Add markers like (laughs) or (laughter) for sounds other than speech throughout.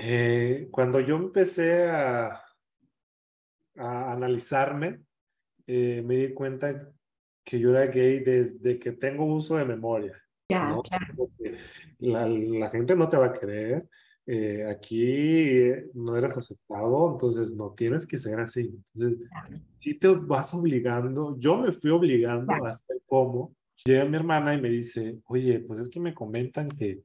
Eh, cuando yo empecé a, a analizarme, eh, me di cuenta que yo era gay desde que tengo uso de memoria. Ya, ¿no? claro. La, la gente no te va a creer. eh, aquí no eres aceptado, entonces no tienes que ser así. Entonces, sí te vas obligando. Yo me fui obligando Claro. a hacer como. Llega mi hermana y me dice, oye, pues es que me comentan que,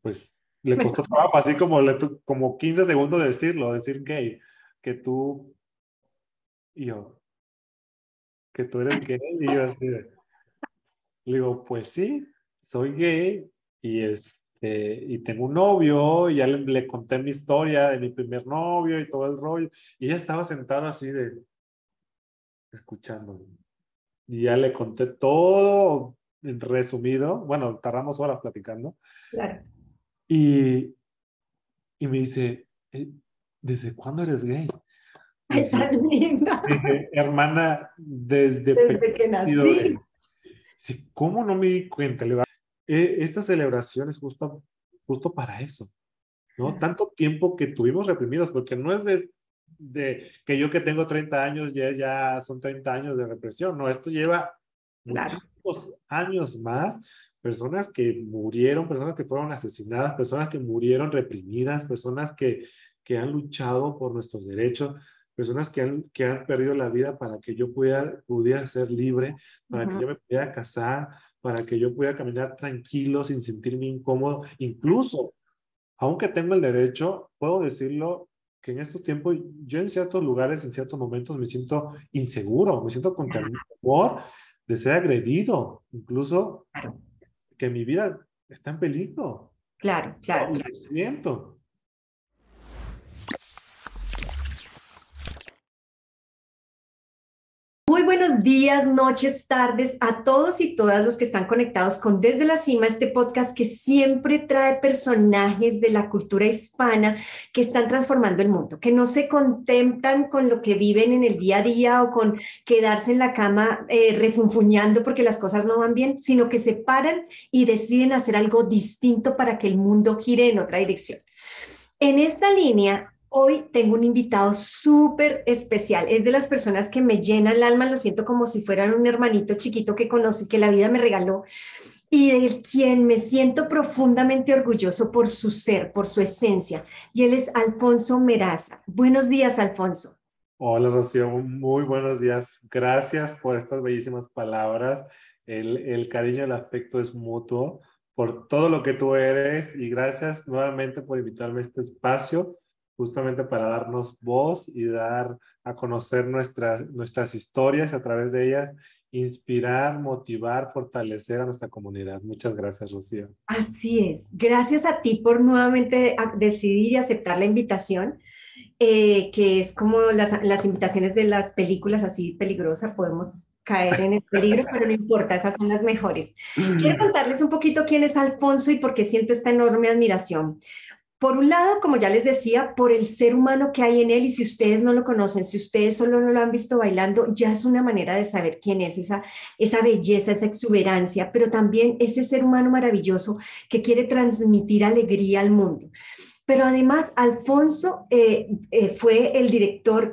pues, le costó trabajo, así como, le como 15 segundos de decirlo, decir gay, que tú, y yo, que tú eres gay, y yo así de, le digo, pues sí, soy gay, y este, y tengo un novio, y ya le, le conté mi historia de mi primer novio y todo el rollo, y ella estaba sentada así de, escuchándome. Y ya le conté todo en resumido, bueno, tardamos horas platicando, Claro. Y, y me dice, "Eh, ¿desde cuándo eres gay? Ay, tan linda. dije, hermana, desde, Desde que nací. gay". Dice, ¿cómo no me di cuenta? Le "Eh, esta celebración es justo, justo para eso, ¿no? Tanto tiempo que tuvimos reprimidos, porque no es de, de que yo que tengo 30 años ya, ya son 30 años de represión, no, esto lleva Claro. muchísimos años más, personas que murieron, personas que fueron asesinadas, personas que murieron reprimidas, personas que, que han luchado por nuestros derechos, personas que han, que han perdido la vida para que yo pudiera, pudiera ser libre, para que Ujú. yo me pudiera casar, para que yo pudiera caminar tranquilo sin sentirme incómodo, incluso, aunque tengo el derecho, puedo decirlo que en estos tiempos yo en ciertos lugares, en ciertos momentos me siento inseguro, me siento con temor de ser agredido, incluso que mi vida está en peligro. claro, claro. Lo claro. siento. Muy buenos días, noches, tardes a todos y todas los que están conectados con Desde la Cima, este podcast que siempre trae personajes de la cultura hispana que están transformando el mundo, que no se contentan con lo que viven en el día a día o con quedarse en la cama eh, refunfuñando porque las cosas no van bien, sino que se paran y deciden hacer algo distinto para que el mundo gire en otra dirección. En esta línea, hoy tengo un invitado súper especial. Es de las personas que me llena el alma, lo siento como si fueran un hermanito chiquito que conocí, que la vida me regaló y de quien me siento profundamente orgulloso por su ser, por su esencia. Y él es Alfonso Meraza. Buenos días, Alfonso. Hola, Rocío, muy buenos días. Gracias por estas bellísimas palabras. El, el cariño, el afecto es mutuo por todo lo que tú eres y gracias nuevamente por invitarme a este espacio justamente para darnos voz y dar a conocer nuestras, nuestras historias y a través de ellas inspirar, motivar, fortalecer a nuestra comunidad. Muchas gracias, Rocío. Así es. Gracias a ti por nuevamente decidir y aceptar la invitación, eh, que es como las, las invitaciones de las películas así peligrosas, podemos caer en el peligro, (laughs) pero no importa, esas son las mejores. Quiero contarles un poquito quién es Alfonso y por qué siento esta enorme admiración. Por un lado, como ya les decía, por el ser humano que hay en él y si ustedes no lo conocen, si ustedes solo no lo han visto bailando, ya es una manera de saber quién es esa, esa belleza, esa exuberancia, pero también ese ser humano maravilloso que quiere transmitir alegría al mundo. Pero además, Alfonso eh, eh, fue el director,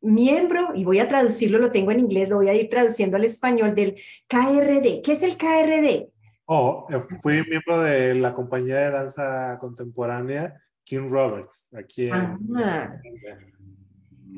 miembro, y voy a traducirlo, lo tengo en inglés, lo voy a ir traduciendo al español, del KRD. ¿Qué es el KRD? Oh, eh, fui miembro de la compañía de danza contemporánea King Roberts, aquí en... Ah.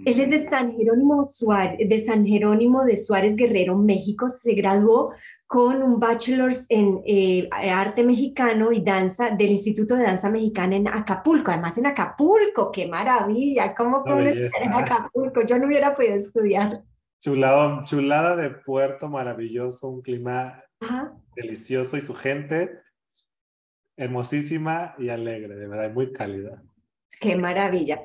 Él es de San Jerónimo, Suárez, de San Jerónimo de Suárez Guerrero, México. Se graduó con un bachelor's en eh, arte mexicano y danza del Instituto de Danza Mexicana en Acapulco. Además, en Acapulco, qué maravilla. ¿Cómo puedo estar en Acapulco? Yo no hubiera podido estudiar. Chulado, chulada de puerto maravilloso, un clima Ajá. delicioso y su gente hermosísima y alegre, de verdad, muy cálida. Qué maravilla.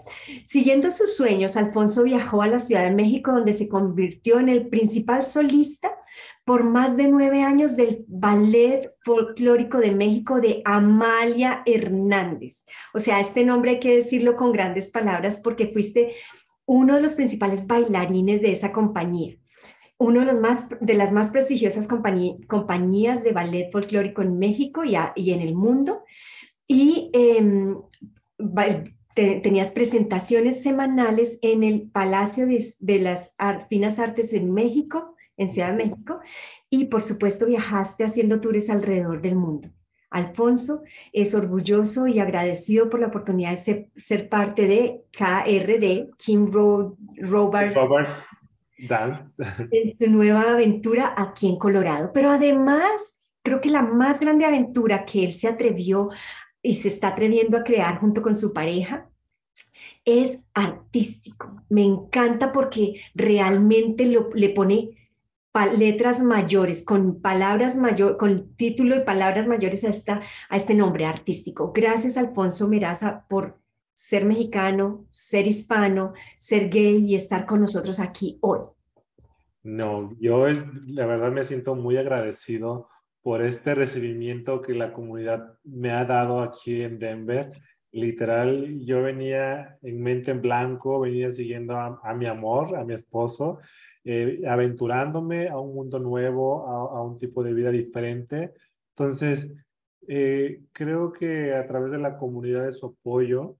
Siguiendo sus sueños, Alfonso viajó a la Ciudad de México, donde se convirtió en el principal solista por más de nueve años del Ballet Folclórico de México de Amalia Hernández. O sea, este nombre hay que decirlo con grandes palabras porque fuiste uno de los principales bailarines de esa compañía uno de, las más prestigiosas compañí, compañías de ballet folclórico en México y, y en el mundo. Y eh, tenías presentaciones semanales en el Palacio de, las Finas Artes en México, en Ciudad de México, y por supuesto viajaste haciendo tours alrededor del mundo. Alfonso es orgulloso y agradecido por la oportunidad de ser, parte de KRD, Kim Roberts, Dance, (laughs) en su nueva aventura aquí en Colorado. Pero además, creo que la más grande aventura que él se atrevió y se está atreviendo a crear junto con su pareja es artístico. Me encanta porque realmente le pone letras mayores, con palabras mayores, con título y palabras mayores a, esta, a este nombre artístico. Gracias, Alfonso Meraza, por ser mexicano, ser hispano, ser gay y estar con nosotros aquí hoy. No, yo la verdad me siento muy agradecido por este recibimiento que la comunidad me ha dado aquí en Denver. Literal, yo venía en mente en blanco, venía siguiendo a, a mi amor, a mi esposo, eh, aventurándome a un mundo nuevo, a, un tipo de vida diferente. Entonces, eh, creo que a través de la comunidad de su apoyo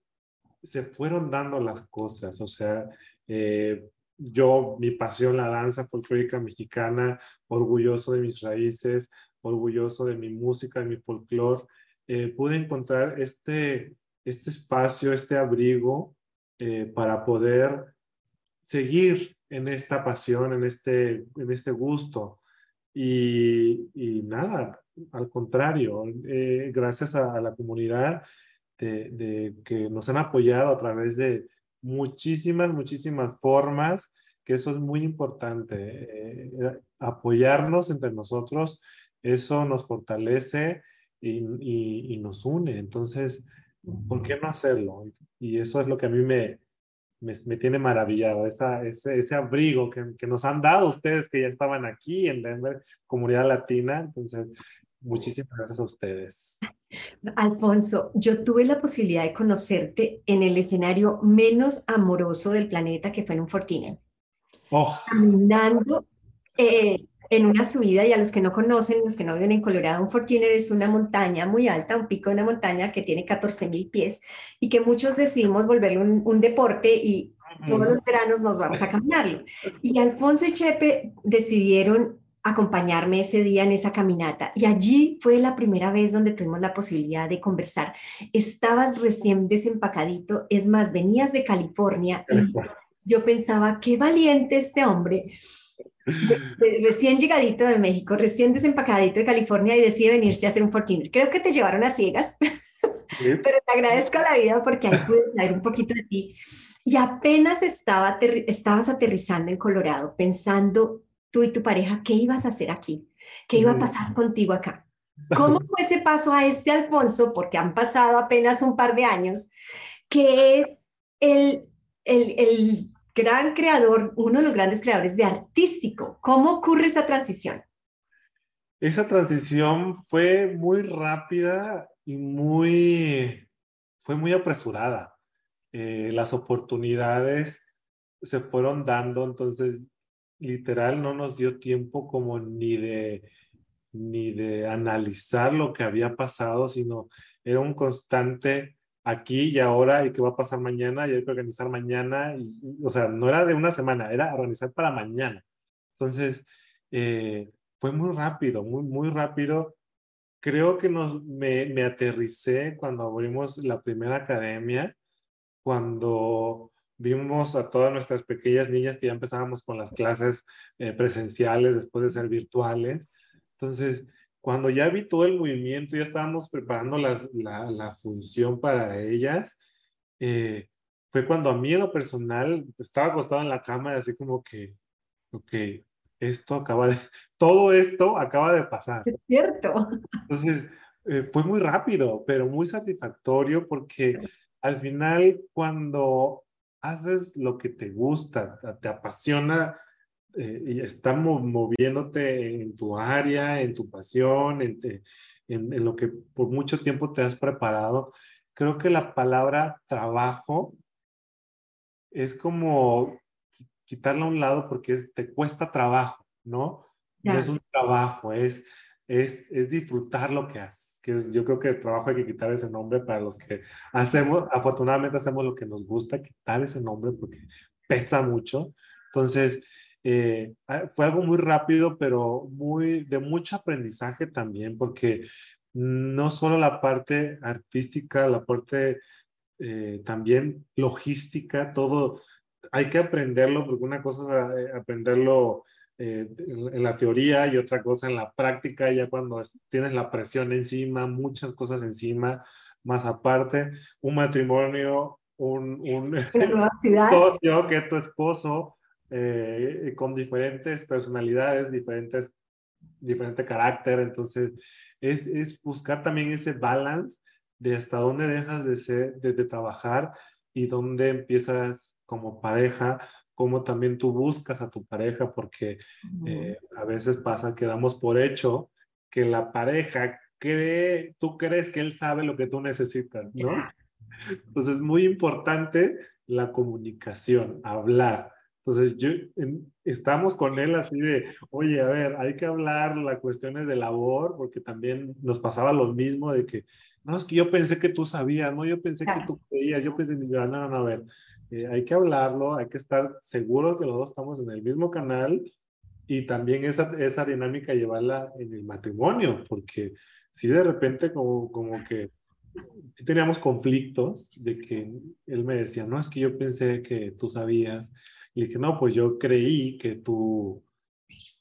se fueron dando las cosas. O sea, eh, yo, mi pasión, la danza folclórica mexicana, orgulloso de mis raíces, orgulloso de mi música, de mi folclore, pude encontrar este, este espacio, este abrigo para poder seguir en esta pasión, en este, en este gusto. Y, nada, al contrario, eh, gracias a, la comunidad de, de, que nos han apoyado a través de muchísimas, muchísimas formas, que eso es muy importante. Eh, apoyarnos entre nosotros, eso nos fortalece y, y, y, nos une. Entonces, ¿por qué no hacerlo? Y eso es lo que a mí me, me, tiene maravillado, esa, ese, ese abrigo que, que, nos han dado ustedes que ya estaban aquí en Denver, comunidad latina. Entonces, muchísimas gracias a ustedes. Alfonso, yo tuve la posibilidad de conocerte en el escenario menos amoroso del planeta, que fue en un Fortine. Oh. Caminando eh, en una subida y a los que no conocen, los que no viven en Colorado, un Fortiner es una montaña muy alta, un pico de una montaña que tiene 14 mil pies y que muchos decidimos volverlo un, deporte y todos los veranos nos vamos a caminarlo. Y Alfonso y Chepe decidieron acompañarme ese día en esa caminata y allí fue la primera vez donde tuvimos la posibilidad de conversar. Estabas recién desempacadito, es más, venías de California y yo pensaba, qué valiente este hombre recién llegadito de México, recién desempacadito de California y decide venirse a hacer un Fortiner. Creo que te llevaron a ciegas, (laughs) pero te agradezco a la vida porque ahí pude saber un poquito de ti. Y apenas estaba estabas aterrizando en Colorado, pensando tú y tu pareja, ¿qué ibas a hacer aquí? ¿Qué iba a pasar contigo acá? (laughs) ¿Cómo fue ese paso a este Alfonso? Porque han pasado apenas un par de años, que es el, el, el gran creador, uno de los grandes creadores de artístico. ¿Cómo ocurre esa transición? Esa transición fue muy rápida y muy, fue muy apresurada. Eh, las oportunidades se fueron dando, entonces literal no nos dio tiempo como ni de ni de analizar lo que había pasado, sino era un constante aquí y ahora y qué va a pasar mañana y hay que organizar mañana. Y, o sea, no era de una semana, era organizar para mañana. Entonces, eh, fue muy rápido, muy, muy rápido. Creo que nos, me, me aterricé cuando abrimos la primera academia, cuando vimos a todas nuestras pequeñas niñas que ya empezábamos con las clases eh, presenciales después de ser virtuales. Entonces, cuando ya vi todo el movimiento, ya estábamos preparando la, la, función para ellas, eh, fue cuando a mí en lo personal estaba acostado en la cama y así como que, ok, esto acaba de, (laughs) todo esto acaba de pasar. Es cierto. Entonces, eh, fue muy rápido, pero muy satisfactorio porque al final cuando haces lo que te gusta, te apasiona eh, y estar moviéndote en tu área, en tu pasión, en, en, lo que por mucho tiempo te has preparado, creo que la palabra trabajo es como quitarla a un lado porque te cuesta trabajo, ¿no? No es un trabajo, es es, es disfrutar lo que haces, que yo creo que el trabajo hay que quitar ese nombre para los que hacemos, afortunadamente hacemos lo que nos gusta, quitar ese nombre porque pesa mucho. Entonces, eh, ah, fue algo muy rápido, pero muy de mucho aprendizaje también, porque no solo la parte artística, la parte eh, también logística, todo hay que aprenderlo, porque una cosa es eh, aprenderlo eh, en, la teoría y otra cosa en la práctica, ya cuando tienes la presión encima, muchas cosas encima, más aparte, un matrimonio, un, un (laughs) (laughs) socio que tu esposo, eh, con diferentes personalidades, diferentes, diferente carácter, entonces es, es buscar también ese balance de hasta dónde dejas de, ser, de, de trabajar y dónde empiezas como pareja cómo también tú buscas a tu pareja, porque eh, a veces pasa que damos por hecho que la pareja cree, tú crees que él sabe lo que tú necesitas, ¿no? Entonces es muy importante la comunicación, hablar. Entonces yo estamos con él así de, oye, a ver, hay que hablar las cuestiones de labor, porque también nos pasaba lo mismo de que, no, es que yo pensé que tú sabías, no, yo pensé que tú creías, yo pensé, no, no, no, a ver, eh, hay que hablarlo, hay que estar seguros que los dos estamos en el mismo canal y también esa, esa dinámica llevarla en el matrimonio, porque si de repente como, como que teníamos conflictos de que él me decía, no, es que yo pensé que tú sabías, y dije, no, pues yo creí que tú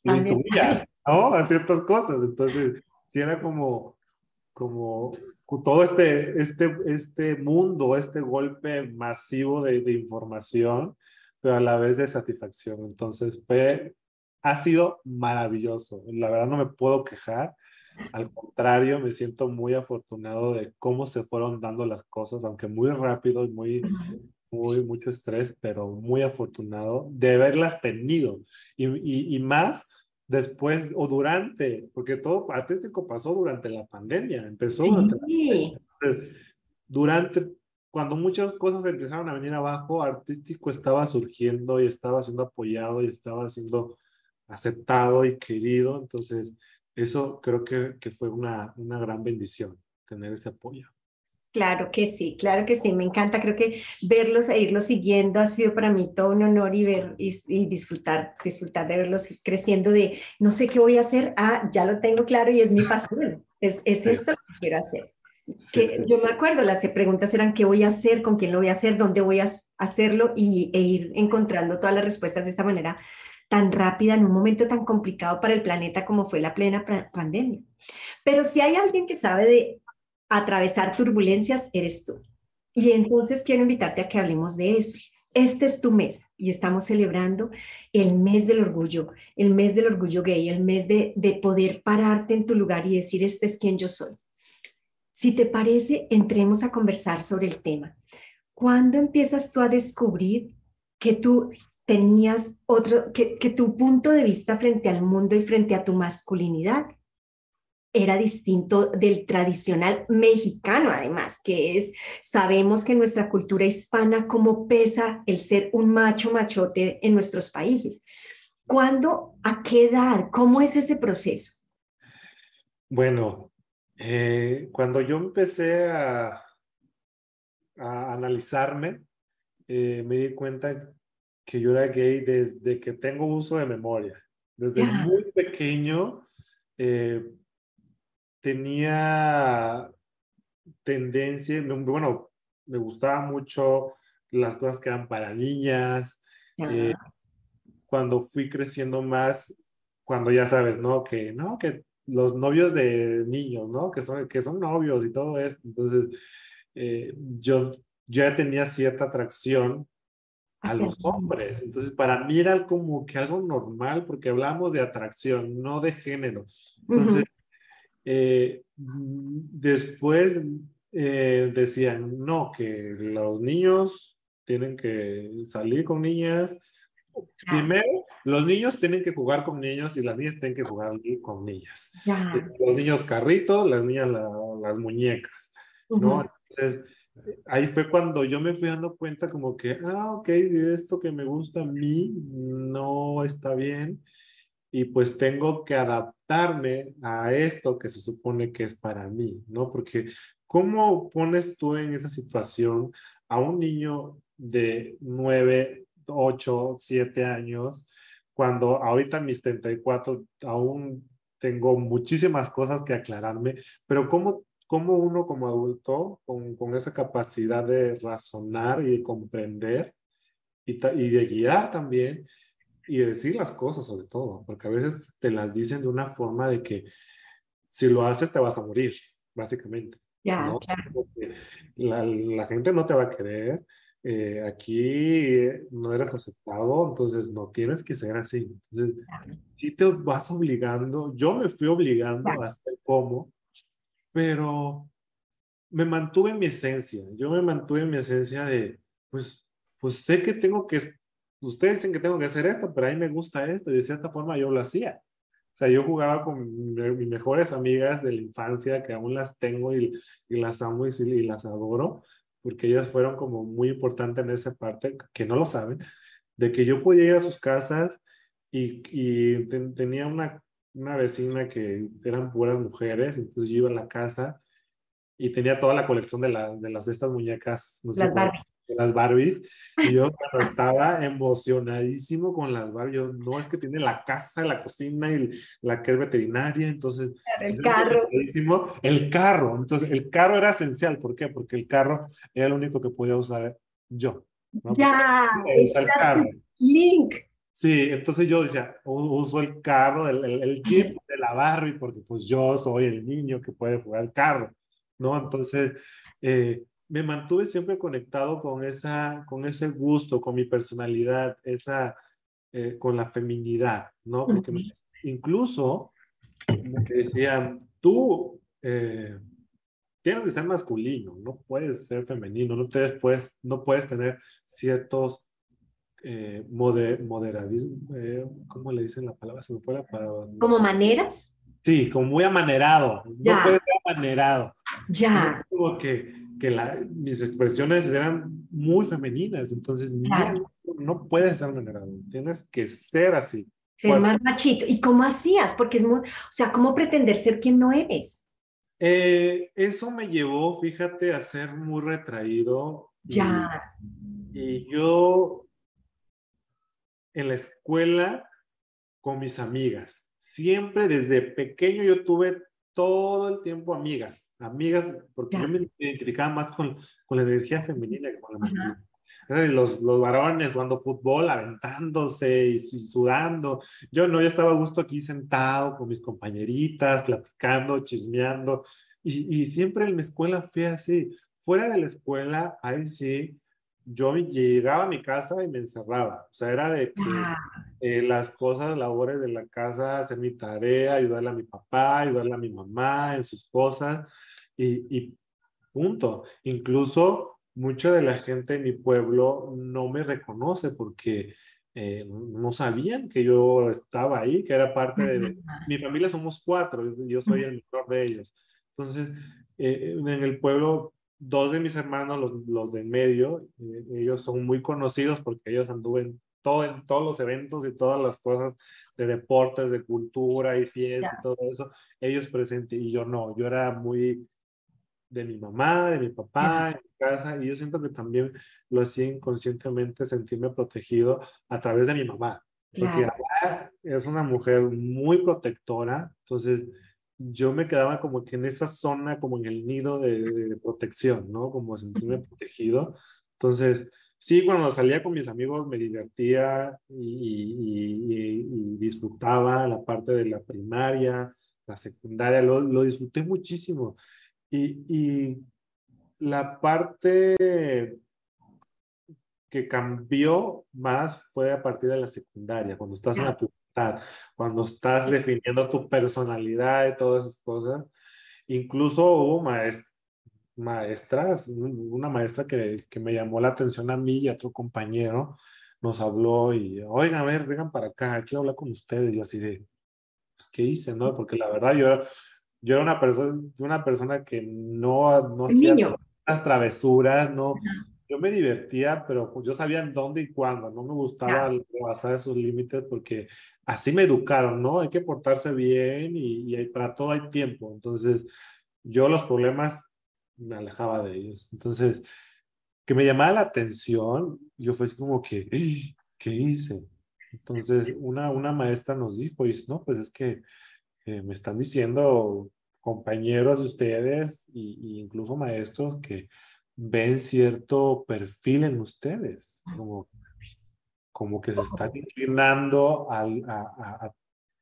lo intuías, ¿no? A ciertas cosas, entonces, si era como, como todo este, este, este mundo, este golpe masivo de, de, información, pero a la vez de satisfacción. Entonces, fue, ha sido maravilloso. La verdad no me puedo quejar. Al contrario, me siento muy afortunado de cómo se fueron dando las cosas, aunque muy rápido y muy, muy, mucho estrés, pero muy afortunado de haberlas tenido. Y, y, y más después o durante, porque todo artístico pasó durante la pandemia, empezó durante, durante cuando muchas cosas empezaron a venir abajo, artístico estaba surgiendo y estaba siendo apoyado y estaba siendo aceptado y querido, entonces eso creo que, que fue una, una gran bendición, tener ese apoyo. Claro que sí, claro que sí, me encanta. Creo que verlos e irlos siguiendo ha sido para mí todo un honor y ver y, disfrutar, disfrutar de verlos creciendo de no sé qué voy a hacer, ah, ya lo tengo claro y es mi pasión, es, es esto lo que quiero hacer. que Yo me acuerdo, las preguntas eran qué voy a hacer, con quién lo voy a hacer, dónde voy a hacerlo y, e ir encontrando todas las respuestas de esta manera tan rápida en un momento tan complicado para el planeta como fue la plena pandemia. Pero si hay alguien que sabe de atravesar turbulencias eres tú. Y entonces quiero invitarte a que hablemos de eso. Este es tu mes y estamos celebrando el mes del orgullo, el mes del orgullo gay, el mes de, de poder pararte en tu lugar y decir, este es quien yo soy. Si te parece, entremos a conversar sobre el tema. ¿Cuándo empiezas tú a descubrir que tú tenías otro, que, que tu punto de vista frente al mundo y frente a tu masculinidad era distinto del tradicional mexicano, además, que es, sabemos que en nuestra cultura hispana, cómo pesa el ser un macho machote en nuestros países. ¿Cuándo, a qué edad, cómo es ese proceso? Bueno, eh, cuando yo empecé a, a analizarme, eh, me di cuenta que yo era gay desde que tengo uso de memoria. Desde muy pequeño, eh, tenía tendencia, bueno, me gustaba mucho las cosas que eran para niñas. Eh, cuando fui creciendo más, cuando ya sabes, ¿no? Que, ¿no? Que los novios de niños, ¿no? Que son, que son novios y todo esto. Entonces, eh, yo, yo ya tenía cierta atracción a los hombres. Entonces, para mí era como que algo normal, porque hablamos de atracción, no de género. Entonces, eh, después eh, decían, no, que los niños tienen que salir con niñas. Primero, los niños tienen que jugar con niños y las niñas tienen que jugar con niñas. Los niños carritos, las niñas las muñecas, ¿no? Entonces, ahí fue cuando yo me fui dando cuenta como que, ah, ok, esto que me gusta a mí no está bien. Y pues tengo que adaptarme a esto que se supone que es para mí, ¿no? Porque ¿cómo pones tú en esa situación a un niño de 9, 8, 7 años, cuando ahorita mis 34 aún tengo muchísimas cosas que aclararme, pero ¿cómo, cómo uno como adulto, con, con esa capacidad de razonar y de comprender y, y de guiar también, y decir las cosas sobre todo, porque a veces te las dicen de una forma de que si lo haces te vas a morir, básicamente. Ya, La, la, gente no te va a querer, eh, aquí no eres aceptado, entonces no tienes que ser así. Entonces, si te vas obligando, yo me fui obligando a hacer como, pero me mantuve en mi esencia, yo me mantuve en mi esencia de, pues, pues sé que tengo que, ustedes dicen que tengo que hacer esto, pero a mí me gusta esto, y de cierta forma yo lo hacía. O sea, yo jugaba con mis mejores amigas de la infancia, que aún las tengo y, y las amo y, y las adoro, porque ellas fueron como muy importantes en esa parte, que no lo saben, de que yo podía ir a sus casas y, y tenía una, una vecina que eran puras mujeres, entonces yo iba a la casa y tenía toda la colección de, la, de las de estas muñecas, no sé, las Barbies. Y yo estaba emocionadísimo con las Barbies, yo, no, es que tiene la casa, la cocina y la que es veterinaria, entonces... El carro. El carro, entonces el carro era esencial, ¿por qué? Porque el carro era el único que podía usar yo. Ya, el carro. Link. Sí, entonces yo decía, uso el carro, el, el, jeep de la Barbie, porque pues yo soy el niño que puede jugar el carro, ¿no? Entonces, eh, me mantuve siempre conectado con, esa, con ese gusto, con mi personalidad, esa, eh, con la feminidad, ¿no? Porque incluso me decían, tú eh, tienes que ser masculino, no puedes ser femenino, no, te puedes, no puedes tener ciertos eh, moderadismo, eh, ¿cómo le dicen la palabra? Se me fue la palabra. ¿Como maneras? Sí, como muy amanerado, no puedes ser amanerado. Ya. Como que que la, mis expresiones eran muy femeninas, entonces no, no, puedes ser generado, tienes que ser así. Ser más machito. ¿Y cómo hacías? Porque es muy, o sea, ¿cómo pretender ser quien no eres? Eh, eso me llevó, fíjate, a ser muy retraído. Ya. y yo en la escuela con mis amigas, siempre desde pequeño yo tuve todo el tiempo amigas, amigas, porque yo me identificaba más con, con la energía femenina que con la masculina. Los, los varones jugando fútbol, aventándose y, sudando. Yo no, yo estaba a gusto aquí sentado con mis compañeritas, platicando, chismeando. Y, y siempre en mi escuela fue así. Fuera de la escuela, ahí sí, yo llegaba a mi casa y me encerraba. O sea, era de que eh, las cosas, labores de la casa, hacer mi tarea, ayudarle a mi papá, ayudarle a mi mamá en sus cosas y, y punto. Incluso mucha de la gente en mi pueblo no me reconoce porque eh, no sabían que yo estaba ahí, que era parte de mi familia. Somos cuatro, yo soy el mejor de ellos. Entonces, eh, en el pueblo dos de mis hermanos, los, los de en medio, eh, ellos son muy conocidos porque ellos anduven todo, en todos los eventos y todas las cosas de deportes, de cultura y fiesta y todo eso, ellos presentes y yo no, yo era muy de mi mamá, de mi papá, en mi casa, y yo siento que también lo hacía inconscientemente sentirme protegido a través de mi mamá, porque es una mujer muy protectora, entonces yo me quedaba como que en esa zona, como en el nido de, protección, ¿no? Como sentirme protegido. Entonces, sí, cuando salía con mis amigos me divertía y, disfrutaba la parte de la primaria, la secundaria, lo, lo disfruté muchísimo. Y, la parte que cambió más fue a partir de la secundaria, cuando estás en la cuando estás definiendo tu personalidad y todas esas cosas. Incluso hubo maestras, una maestra que, que, me llamó la atención a mí y a otro compañero, nos habló y, oigan, a ver, vengan para acá, quiero hablar con ustedes. Y así de, pues, ¿qué hice? no? Porque la verdad yo era, yo era una persona, una persona que no, no hacía las travesuras, no, yo me divertía, pero yo sabía en dónde y cuándo, no me gustaba pasar esos límites porque así me educaron, ¿no? Hay que portarse bien y, y para todo hay tiempo. Entonces, yo los problemas me alejaba de ellos. Entonces, que me llamaba la atención, yo fue así como que, ¿qué hice? Entonces, una, una maestra nos dijo, y no, pues es que eh, me están diciendo compañeros de ustedes e incluso maestros que ven cierto perfil en ustedes, como, como que se están inclinando al, a,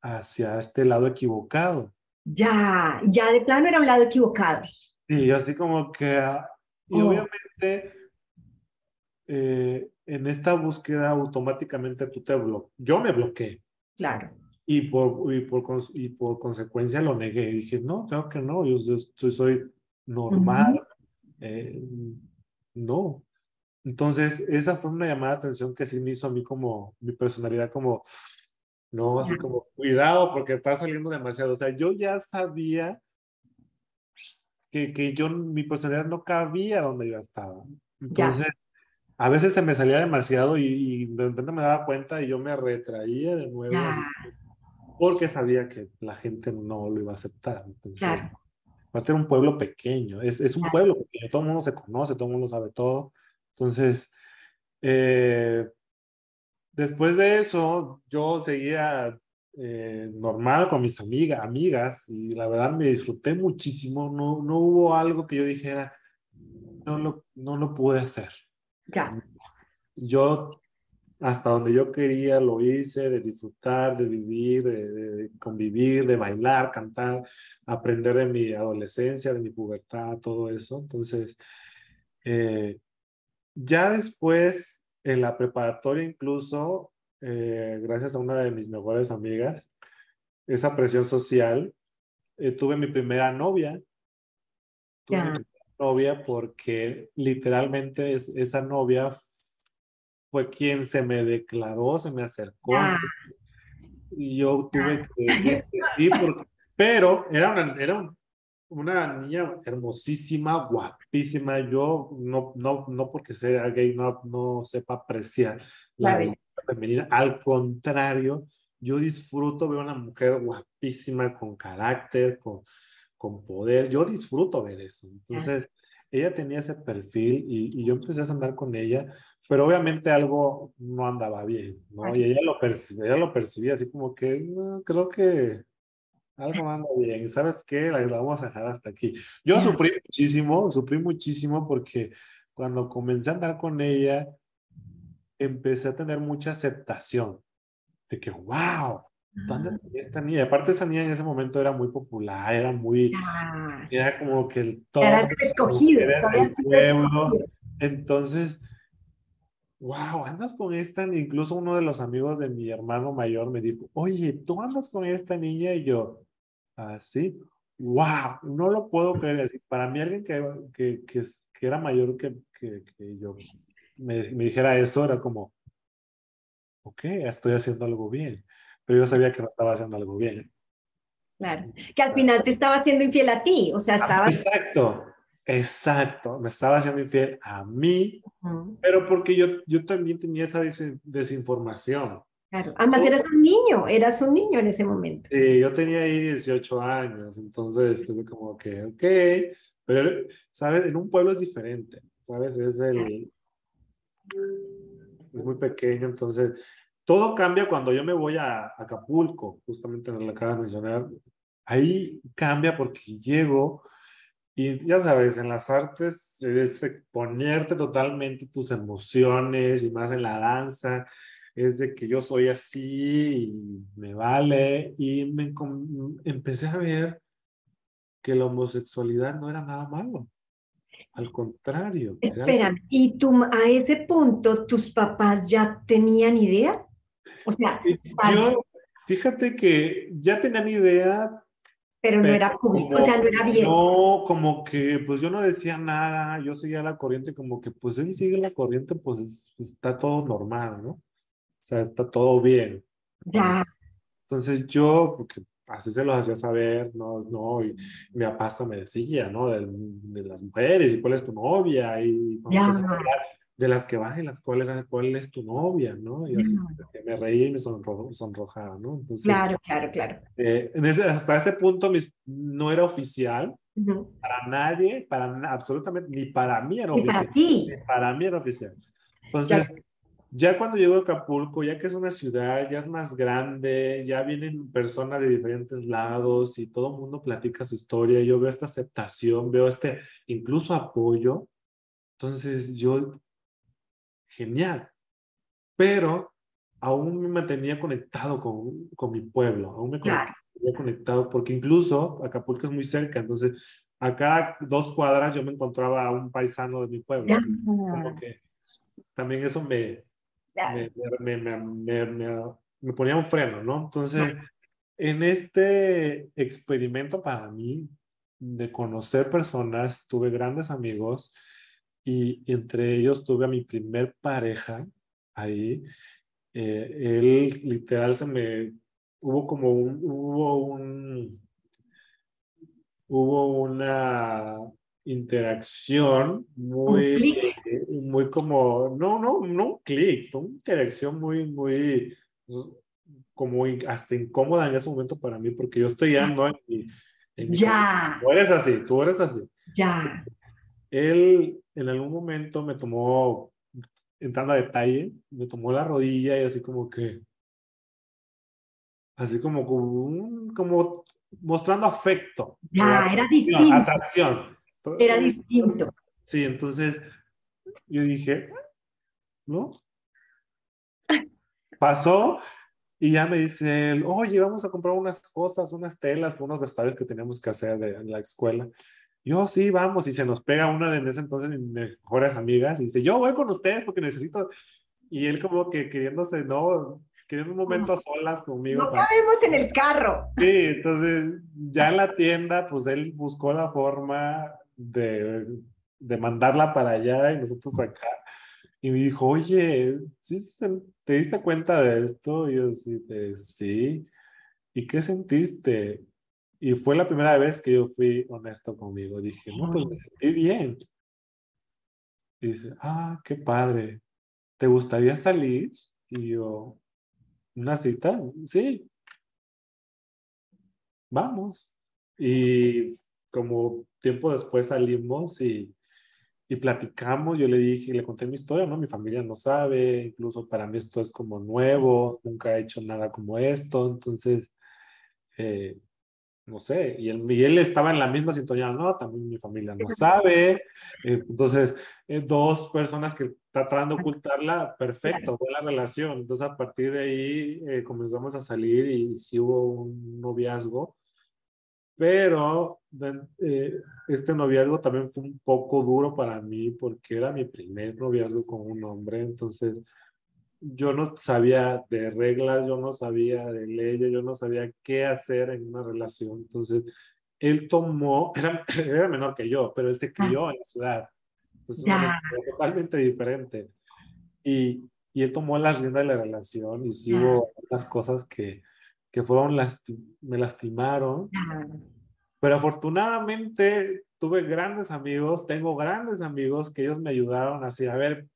hacia este lado equivocado. Ya, ya de plano era un lado equivocado. Sí, así como que, ah, y oh. obviamente eh, en esta búsqueda automáticamente tú te bloqueas. Yo me bloqueé. Claro. Y por, y por, y por consecuencia lo negué. Y dije, no, creo que no, yo, soy, soy normal. Eh, no. Entonces, esa fue una llamada de atención que sí me hizo a mí como, mi personalidad como, no, así como, cuidado porque está saliendo demasiado. O sea, yo ya sabía que, que yo, mi personalidad no cabía donde yo estaba. Entonces, a veces se me salía demasiado y, de repente me daba cuenta y yo me retraía de nuevo. porque sabía que la gente no lo iba a aceptar. Entonces, claro. Era un pueblo pequeño, es, es un pueblo pequeño, todo el mundo se conoce, todo el mundo sabe todo. Entonces, eh, después de eso, yo seguía eh, normal con mis amigas, amigas, y la verdad me disfruté muchísimo. No, no hubo algo que yo dijera, no lo, no lo pude hacer. Yo, hasta donde yo quería, lo hice, de disfrutar, de vivir, de, convivir, de bailar, cantar, aprender de mi adolescencia, de mi pubertad, todo eso. Entonces, eh, ya después, en la preparatoria incluso, eh, gracias a una de mis mejores amigas, esa presión social, eh, tuve mi primera novia. Tuve novia porque literalmente es, esa novia fue quien se me declaró, se me acercó. Ah. Y yo tuve que decir que sí, pero era una, era una niña hermosísima, guapísima. Yo no, no, no porque sea gay, no, no sepa apreciar la femenina. Al contrario, yo disfruto ver una mujer guapísima, con carácter, con, con poder. Yo disfruto ver eso. Entonces, ella tenía ese perfil y, y, yo empecé a andar con ella, pero obviamente algo no andaba bien, ¿no? Y ella lo, ella lo percibía así como que, no, creo que algo no (laughs) anda bien, ¿sabes qué? La, vamos a dejar hasta aquí. Yo sufrí muchísimo, sufrí muchísimo porque cuando comencé a andar con ella, empecé a tener mucha aceptación de que, wow, ¿Dónde esta niña? Aparte esa niña en ese momento era muy popular, era muy, era como que el todo. Era escogido. el pueblo. Entonces, wow, andas con esta, incluso uno de los amigos de mi hermano mayor me dijo, oye, tú andas con esta niña y yo, así, wow, no lo puedo creer. Así, para mí alguien que, que, que, que era mayor que, que, que yo me, me dijera eso era como, ok, estoy haciendo algo bien pero yo sabía que no estaba haciendo algo bien. Claro, que al final te estaba haciendo infiel a ti, o sea, estaba... Exacto, exacto, me estaba haciendo infiel a mí, pero porque yo, yo también tenía esa desinformación. Claro, además eras un niño, eras un niño en ese momento. Sí, yo tenía ahí 18 años, entonces estuve como que, ok, pero, ¿sabes? En un pueblo es diferente, ¿sabes? Es el... Es muy pequeño, entonces todo cambia cuando yo me voy a Acapulco, justamente lo acabas de mencionar. Ahí cambia porque llego y ya sabes, en las artes es exponerte totalmente tus emociones y más en la danza. Es de que yo soy así y me vale. Y me, empecé a ver que la homosexualidad no era nada malo. Al contrario. Espera, ¿y tú a ese punto tus papás ya tenían idea? O sea, yo, fíjate que ya tenían idea. Pero no era público, o sea, no era bien. No, como que pues yo no decía nada, yo seguía la corriente, como que pues él sigue la corriente, pues, pues está todo normal, ¿no? O sea, está todo bien. Ya. Entonces yo, porque así se los hacía saber, no, no, y mi papá hasta me decía, ¿no? De, de las mujeres, y cuál es tu novia, y de las que las cuales, cuál es tu novia, ¿no? Y así me reía y me sonrojaba, ¿no? Entonces, claro, claro, claro. Eh, en ese, hasta ese punto mis, no era oficial, para nadie, para absolutamente, ni para mí era oficial. Para ti. para mí era oficial. Entonces, ya cuando llego a Acapulco, ya que es una ciudad, ya es más grande, ya vienen personas de diferentes lados y todo el mundo platica su historia, yo veo esta aceptación, veo este incluso apoyo. Entonces yo, genial. Pero aún me mantenía conectado con, con mi pueblo, aún me mantenía conectado porque incluso Acapulco es muy cerca, entonces a cada dos cuadras yo me encontraba a un paisano de mi pueblo. Como que también eso me, me, me, me, ponía un freno, ¿no? Entonces, en este experimento para mí de conocer personas, tuve grandes amigos y entre ellos tuve a mi primer pareja ahí. Eh, él literal se me, hubo como un, hubo un, hubo una interacción muy, muy como, no, no, no un clic, fue una interacción muy, muy, como hasta incómoda en ese momento para mí, porque yo estoy ando en ya. Tú eres así, tú eres así. Ya. Él en algún momento me tomó, entrando a detalle, me tomó la rodilla y así como que, así como, como, como mostrando afecto. Ya, era distinto. Atracción. Era distinto. Sí, entonces yo dije, ¿no? (laughs) Pasó y ya me dice él, oye, vamos a comprar unas cosas, unas telas, unos vestuarios que teníamos que hacer de, en la escuela. Yo, sí, vamos, y se nos pega una de en ese entonces mis mejores amigas y dice, yo voy con ustedes porque necesito. Y él como que queriéndose, no, queriendo un momento a solas conmigo. No cabemos en el carro. Sí, entonces ya en la tienda, pues él buscó la forma de, de mandarla para allá y nosotros acá. Y me dijo, oye, ¿sí, ¿te diste cuenta de esto? Y yo sí, sí. ¿Y qué sentiste? Y fue la primera vez que yo fui honesto conmigo. Dije, no, pues me sentí bien. Y dice, ah, qué padre. ¿Te gustaría salir? Y yo, ¿una cita? Sí. Vamos. Y como tiempo después salimos y, y platicamos, yo le dije, le conté mi historia, ¿no? Mi familia no sabe, incluso para mí esto es como nuevo, nunca he hecho nada como esto, entonces, eh, no sé, y él, y él estaba en la misma sintonía, no, también mi familia no sabe, eh, entonces, eh, dos personas que tratando de ocultarla, perfecto, fue la relación, entonces a partir de ahí comenzamos a salir y sí hubo un noviazgo, pero eh, este noviazgo también fue un poco duro para mí porque era mi primer noviazgo con un hombre, entonces yo no sabía de reglas, yo no sabía de leyes, yo no sabía qué hacer en una relación. Entonces, él tomó, era, (laughs) era menor que yo, pero él se crió en la ciudad. Entonces, era totalmente diferente. Y, y él tomó las riendas de la relación y sí hubo unas cosas que, que fueron, me lastimaron. Pero afortunadamente tuve grandes amigos, tengo grandes amigos que ellos me ayudaron así, a ver,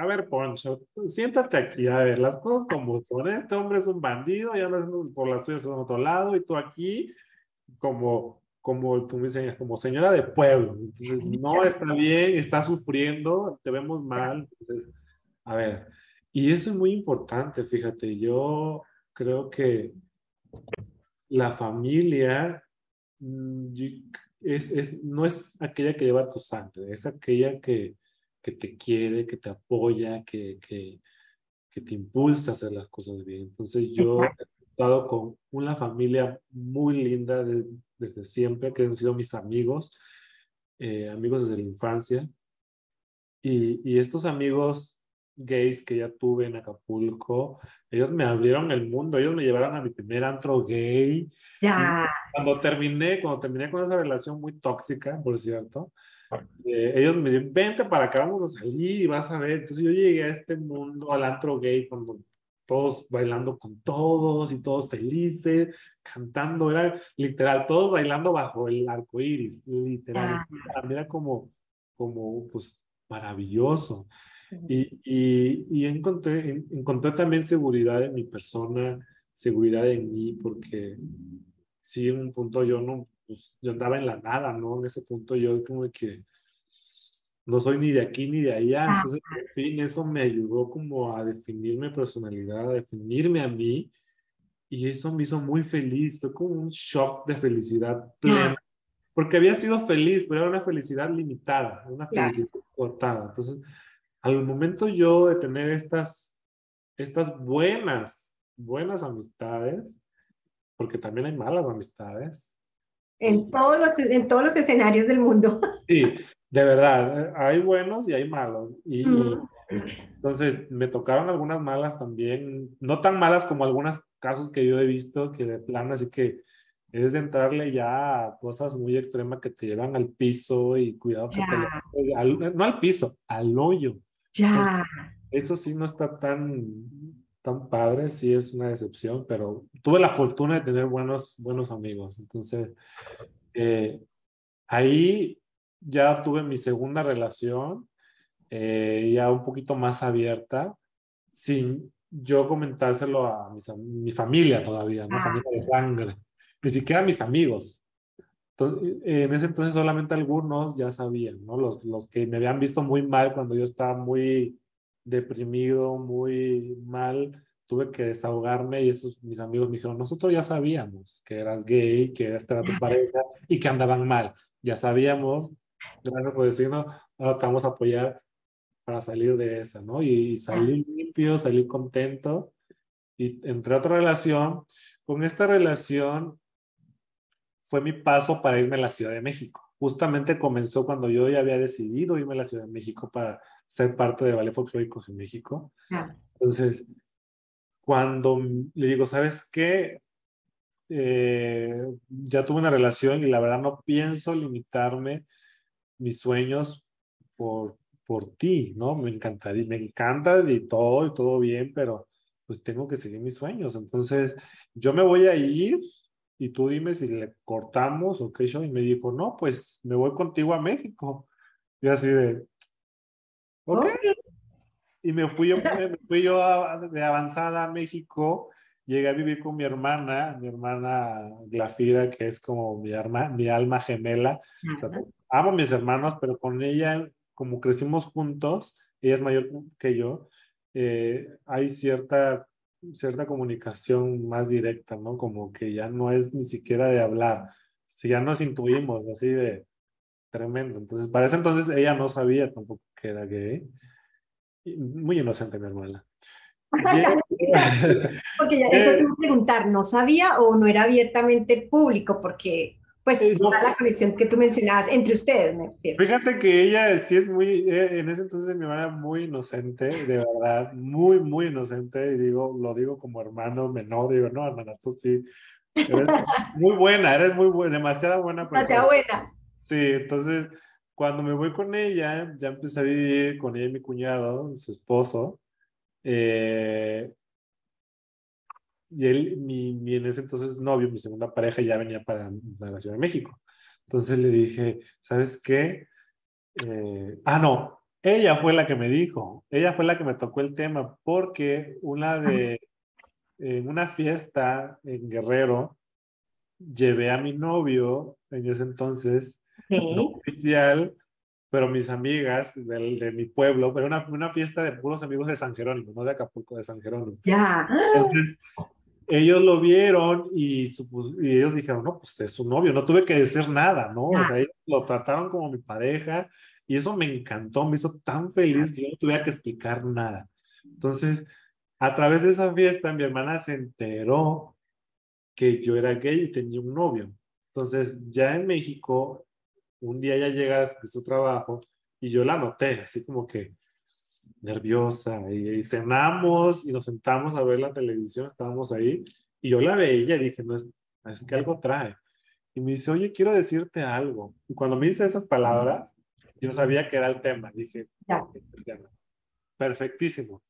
a ver, Poncho, siéntate aquí, a ver, las cosas como son. Este hombre es un bandido, ya no por las tuyas en otro lado, y tú aquí como, como tú me dices, como señora de pueblo. Entonces, no está bien, está sufriendo, te vemos mal. Entonces, a ver, y eso es muy importante, fíjate, yo creo que la familia mm, es, es, no es aquella que lleva tu sangre, es aquella que, que te quiere, que te apoya, que, que, que, te impulsa a hacer las cosas bien. Entonces yo he estado con una familia muy linda desde siempre, que han sido mis amigos, eh, amigos desde la infancia. Y, y estos amigos gays que ya tuve en Acapulco, ellos me abrieron el mundo, ellos me llevaron a mi primer antro gay. Ya. Cuando terminé, cuando terminé con esa relación muy tóxica, por cierto, eh, ellos me dijeron, vente para acá, vamos a salir y vas a ver. Entonces yo llegué a este mundo, al antro gay, cuando todos bailando con todos y todos felices, cantando, era literal, todos bailando bajo el arco iris, literal. Mí era como, como, pues, maravilloso. Y, y, y encontré, encontré también seguridad en mi persona, seguridad en mí, porque sí, en un punto yo no, pues, yo andaba en la nada, ¿no? En ese punto yo como que no soy ni de aquí ni de allá. Entonces, en fin, eso me ayudó como a definir mi personalidad, a definirme a mí. Y eso me hizo muy feliz. Fue como un shock de felicidad plena. Porque había sido feliz, pero era una felicidad limitada, una felicidad cortada. Entonces, al momento yo de tener estas, estas buenas, buenas amistades, porque también hay malas amistades. En todos los, en todos los escenarios del mundo. (laughs) Sí, de verdad, hay buenos y hay malos. Y, entonces me tocaron algunas malas también, no tan malas como algunos casos que yo he visto, que de plano, así que es entrarle ya a cosas muy extremas que te llevan al piso y cuidado que te no al piso, al hoyo. Ya. eso sí no está tan tan padre, sí es una decepción, pero tuve la fortuna de tener buenos, buenos amigos. Entonces, eh, ahí ya tuve mi segunda relación, eh, ya un poquito más abierta, sin yo comentárselo a, mi familia todavía, no familia de sangre, ni siquiera a mis amigos. en ese entonces solamente algunos ya sabían, ¿no? Los, los que me habían visto muy mal cuando yo estaba muy deprimido, muy mal, tuve que desahogarme y esos mis amigos me dijeron, nosotros ya sabíamos que eras gay, que esta era tu pareja y que andaban mal. Ya sabíamos, gracias por decirnos, ahora te vamos a apoyar para salir de esa, ¿no? Y, salir limpio, salir contento. Y entre otra relación, con esta relación fue mi paso para irme a la Ciudad de México. Justamente comenzó cuando yo ya había decidido irme a la Ciudad de México para ser parte de Ballet Folclóricos en México. Entonces, cuando le digo, ¿sabes qué? Eh, ya tuve una relación y la verdad no pienso limitarme mis sueños por, por ti, ¿no? Me encantaría, me encantas y todo, y todo bien, pero pues tengo que seguir mis sueños. Entonces, yo me voy a ir y tú dime si le cortamos o qué show. Y me dijo, no, pues me voy contigo a México. Y así de, y me fui, (laughs) me fui yo de avanzada a México, llegué a vivir con mi hermana, mi hermana Glafira, que es como mi, alma, mi alma gemela. amo a mis hermanos, pero con ella, como crecimos juntos, ella es mayor que yo, eh, hay cierta, cierta comunicación más directa, ¿no? Como que ya no es ni siquiera de hablar, si ya nos intuimos, así de, Tremendo. Entonces, para ese entonces ella no sabía tampoco que era gay. Muy inocente mi hermana. (laughs) porque ya eso a preguntar, ¿no sabía o no era abiertamente público? Porque pues es la conexión que tú mencionabas entre ustedes. Fíjate que ella sí es muy, eh, en ese entonces mi hermana muy inocente, de verdad, muy, muy inocente, y digo, lo digo como hermano menor, digo, no, hermana, tú sí, eres muy buena, eres muy buena, demasiado buena persona. Demasiado buena. Sí, entonces cuando me voy con ella, ya empecé a vivir con ella y mi cuñado, su esposo. Eh, y él, mi, mi, en ese entonces novio, mi segunda pareja, ya venía para, la Ciudad de México. Entonces le dije, ¿sabes qué? Eh, ah, no, ella fue la que me dijo, ella fue la que me tocó el tema, porque una de, en una fiesta en Guerrero, llevé a mi novio en ese entonces no oficial, pero mis amigas del, de mi pueblo, pero una, una fiesta de puros amigos de San Jerónimo, no de Acapulco, de San Jerónimo. Ya. Entonces, ellos lo vieron y, y, ellos dijeron, no, pues es su novio, no tuve que decir nada, ¿no? O sea, ellos lo trataron como mi pareja y eso me encantó, me hizo tan feliz que yo no tuve que explicar nada. Entonces, a través de esa fiesta, mi hermana se enteró que yo era gay y tenía un novio. Entonces, ya en México, un día ya llega de su trabajo y yo la noté, así como que nerviosa, y, cenamos y nos sentamos a ver la televisión, estábamos ahí, y yo la veía y dije, no, es, es que algo trae. Y me dice, oye, quiero decirte algo. Y cuando me dice esas palabras, yo sabía que era el tema. Dije, perfectísimo.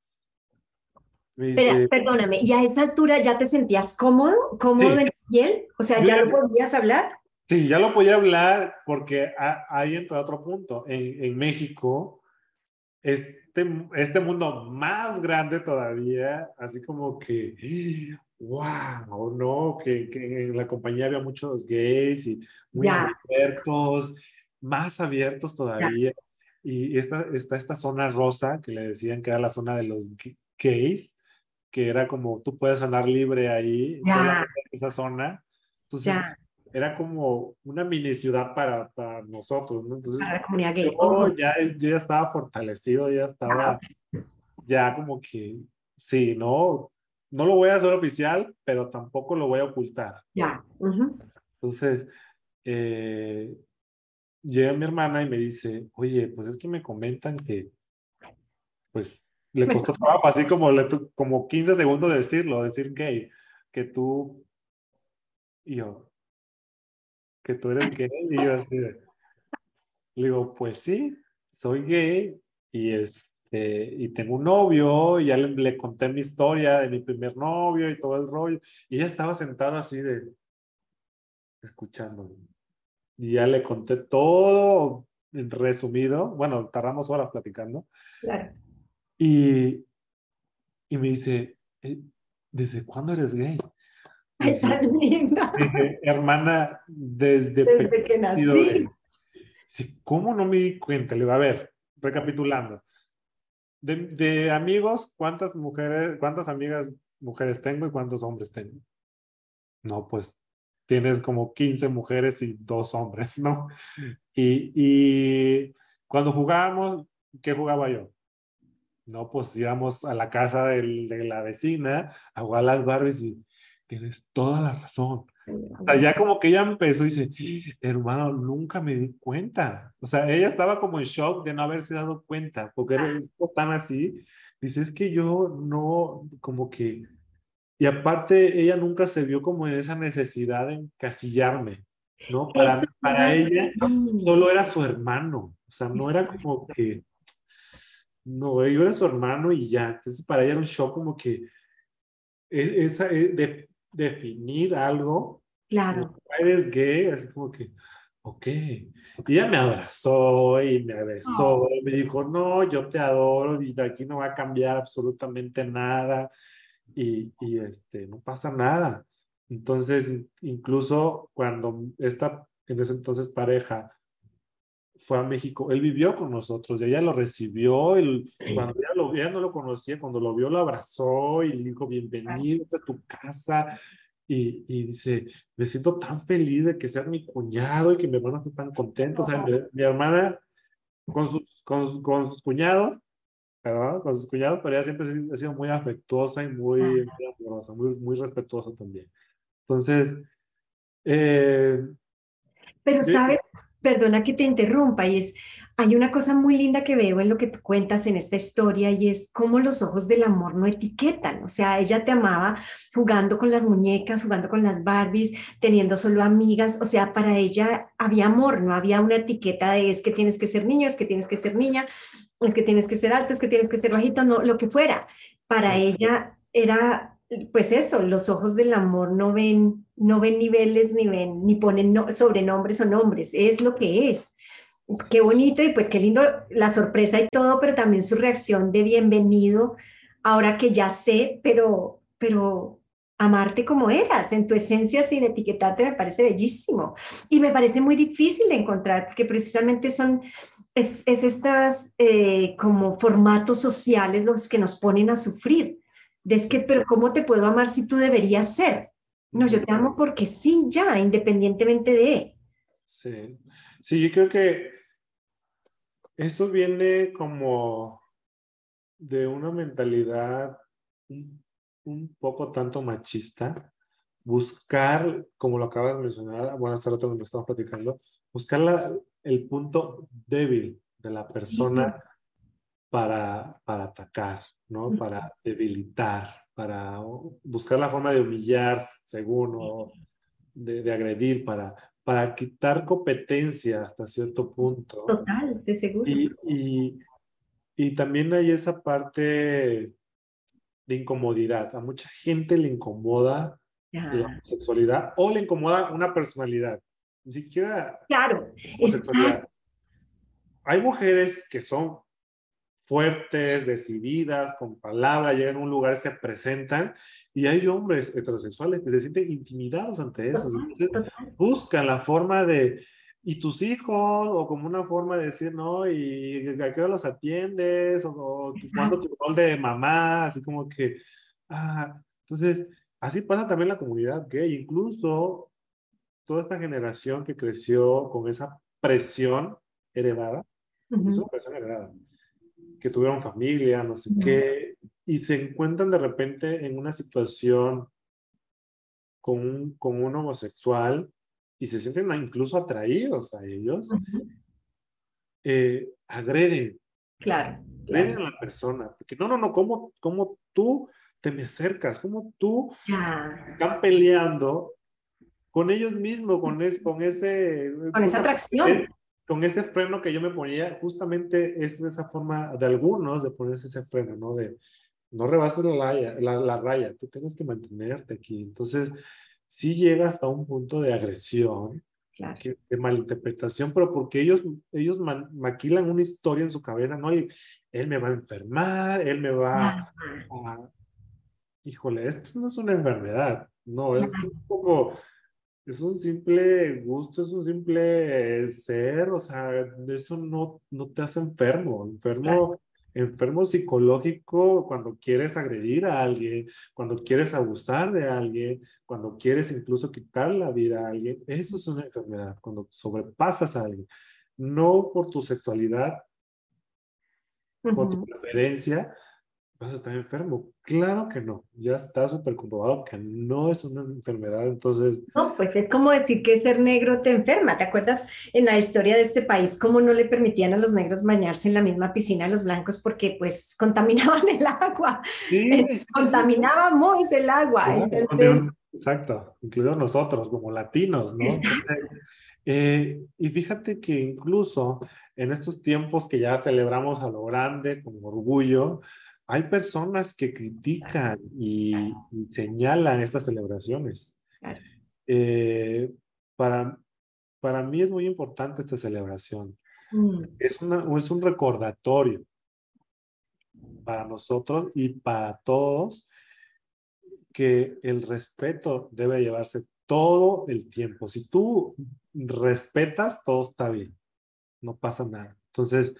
perdóname, ¿y a esa altura ya te sentías cómodo? ¿Cómodo en piel? O sea, ¿ya lo podías hablar? Sí, ya lo podía hablar porque ahí entra otro punto. En, en México, este, este mundo más grande todavía, así como que, wow, ¿no? Que, que en la compañía había muchos gays y muy abiertos, más abiertos todavía. Y esta, está esta zona rosa que le decían que era la zona de los gays, que era como tú puedes andar libre ahí, en esa zona. Entonces, era como una mini ciudad para, para nosotros, ¿no? Entonces, Yo, ya, yo ya estaba fortalecido, ya estaba, ya como que, sí, no, no lo voy a hacer oficial, pero tampoco lo voy a ocultar. Ya. Entonces, eh, llega mi hermana y me dice, oye, pues es que me comentan que, pues, le costó trabajo, así como, le, como 15 segundos decirlo, decir gay, que tú, y yo, que tú eres gay, y yo así le digo, pues sí, soy gay, y este, y tengo un novio, y ya le, le, conté mi historia de mi primer novio y todo el rollo, y ella estaba sentada así de, escuchando, y ya le conté todo en resumido, bueno, tardamos horas platicando, claro. Y, y me dice, eh, ¿desde cuándo eres gay? Hermana, desde, desde que nací. ¿Cómo no me di cuenta? Le va a ver, recapitulando. De, de, amigos, ¿cuántas mujeres, cuántas amigas mujeres tengo y cuántos hombres tengo? No, pues tienes como 15 mujeres y dos hombres, ¿no? Y, y cuando jugábamos, ¿qué jugaba yo? No, pues íbamos a la casa de la vecina a jugar las Barbies y tienes toda la razón. O sea, ya como que ella empezó y dice, hermano, nunca me di cuenta. O sea, ella estaba como en shock de no haberse dado cuenta, porque están así. Dice, es que yo no, como que... Y aparte, ella nunca se vio como en esa necesidad de encasillarme, ¿no? Para, para ella solo era su hermano. O sea, no era como que no, yo era su hermano y ya. Entonces para ella era un shock como que e, esa, e, de, definir algo. Claro. Eres gay, así como que, ok. Y ella me abrazó y me besó y me dijo, no, yo te adoro y de aquí no va a cambiar absolutamente nada y, y este, no pasa nada. Entonces, incluso cuando esta, en ese entonces pareja, fue a México, él vivió con nosotros y ella lo recibió, y cuando ella, lo, ella no lo conocía, cuando lo vio lo abrazó y le dijo bienvenido a tu casa y, y, dice, me siento tan feliz de que seas mi cuñado y que mi hermano esté tan contento, o sea, mi, hermana con, sus, con, con sus cuñados, ¿verdad? Con sus cuñados, pero ella siempre ha sido muy afectuosa y muy, muy amorosa, muy, muy respetuosa también. Entonces, eh, pero sabes, perdona que te interrumpa, y es, hay una cosa muy linda que veo en lo que tú cuentas en esta historia y es cómo los ojos del amor no etiquetan. O sea, ella te amaba jugando con las muñecas, jugando con las Barbies, teniendo solo amigas. O sea, para ella había amor, no había una etiqueta de es que tienes que ser niño, es que tienes que ser niña, es que tienes que ser alto, es que tienes que ser bajito, no, lo que fuera. Para ella era pues eso, los ojos del amor no ven, no ven niveles ni ven, ni ponen sobrenombres o nombres, es lo que es. Qué bonito y pues qué lindo la sorpresa y todo, pero también su reacción de bienvenido, ahora que ya sé, pero, pero amarte como eras, en tu esencia sin etiquetarte, me parece bellísimo. Y me parece muy difícil de encontrar, porque precisamente son, es, es estas eh, como formatos sociales los que nos ponen a sufrir es que, pero ¿cómo te puedo amar si tú deberías ser? No, yo te amo porque sí, ya, independientemente de. Sí, sí, yo creo que eso viene como de una mentalidad un, poco tanto machista, buscar, como lo acabas de mencionar, bueno, hasta el otro que estamos platicando, buscar el punto débil de la persona para, para atacar, ¿no? Para debilitar, para buscar la forma de humillar, según, o de, agredir, para, para quitar competencia hasta cierto punto. Total, de seguro. Y, y, y, también hay esa parte de incomodidad. A mucha gente le incomoda la sexualidad o le incomoda una personalidad. Ni siquiera. Claro. Hay mujeres que son fuertes, decididas, con palabras, llegan a un lugar, se presentan, y hay hombres heterosexuales que se sienten intimidados ante eso. buscan la forma de, y tus hijos, o como una forma de decir, ¿no? Y a qué hora los atiendes, o, o cuando tu rol de mamá, así como que, ah, entonces, así pasa también la comunidad gay, incluso toda esta generación que creció con esa presión heredada, es una presión heredada, que tuvieron familia, no sé qué, y se encuentran de repente en una situación con un, con un homosexual y se sienten incluso atraídos a ellos, eh, agreden. Claro. Agreden a la persona. Porque no, no, no, ¿cómo, cómo tú te me acercas? ¿Cómo tú están peleando con ellos mismos, con, es, con ese... Con esa atracción. Con ese freno que yo me ponía, justamente es esa forma de algunos de ponerse ese freno, ¿no? De no rebases la, la, la raya, tú tienes que mantenerte aquí. Entonces, sí llega hasta un punto de agresión, de malinterpretación, pero porque ellos, ellos maquilan una historia en su cabeza, ¿no? Y él me va a enfermar, él me va a... Híjole, esto no es una enfermedad, no, es como, es un simple gusto, es un simple ser, o sea, eso no, no te hace enfermo, enfermo enfermo psicológico cuando quieres agredir a alguien, cuando quieres abusar de alguien, cuando quieres incluso quitar la vida a alguien. Eso es una enfermedad, cuando sobrepasas a alguien. No por tu sexualidad, por tu preferencia, vas a estar enfermo. Claro que no, ya está súper comprobado que no es una enfermedad, entonces... No, pues es como decir que ser negro te enferma. ¿Te acuerdas en la historia de este país cómo no le permitían a los negros bañarse en la misma piscina a los blancos porque pues contaminaban (laughs) el agua? Sí, eh, Contaminábamos el agua. Exacto, incluidos nosotros como latinos, ¿no? Eh, y fíjate que incluso en estos tiempos que ya celebramos a lo grande, con orgullo, hay personas que critican y, señalan estas celebraciones. Eh, para, para mí es muy importante esta celebración. Mm. Es, una, es un recordatorio para nosotros y para todos que el respeto debe llevarse todo el tiempo. Si tú respetas, todo está bien, no pasa nada. Entonces,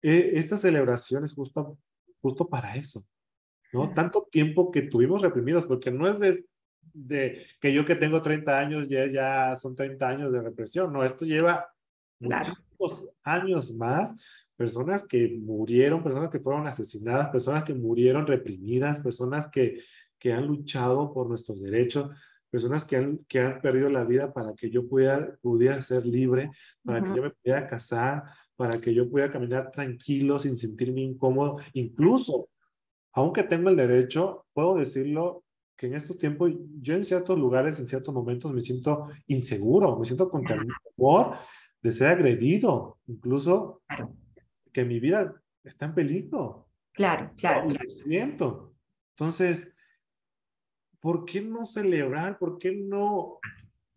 eh, esta celebración es justo para eso, ¿no? Tanto tiempo que tuvimos reprimidos, porque no es de, de que yo que tengo 30 años ya, ya son 30 años de represión, no, esto lleva muchos años más, personas que murieron, personas que fueron asesinadas, personas que murieron reprimidas, personas que, que han luchado por nuestros derechos, personas que han, que han perdido la vida para que yo pudiera, pudiera ser libre, para que yo me pudiera casar, para que yo pudiera caminar tranquilo sin sentirme incómodo. Incluso, aunque tengo el derecho, puedo decirlo que en estos tiempos yo en ciertos lugares, en ciertos momentos me siento inseguro, me siento con temor de ser agredido, incluso que mi vida está en peligro. Claro, claro. Lo siento. Entonces, ¿por qué no celebrar? ¿Por qué no,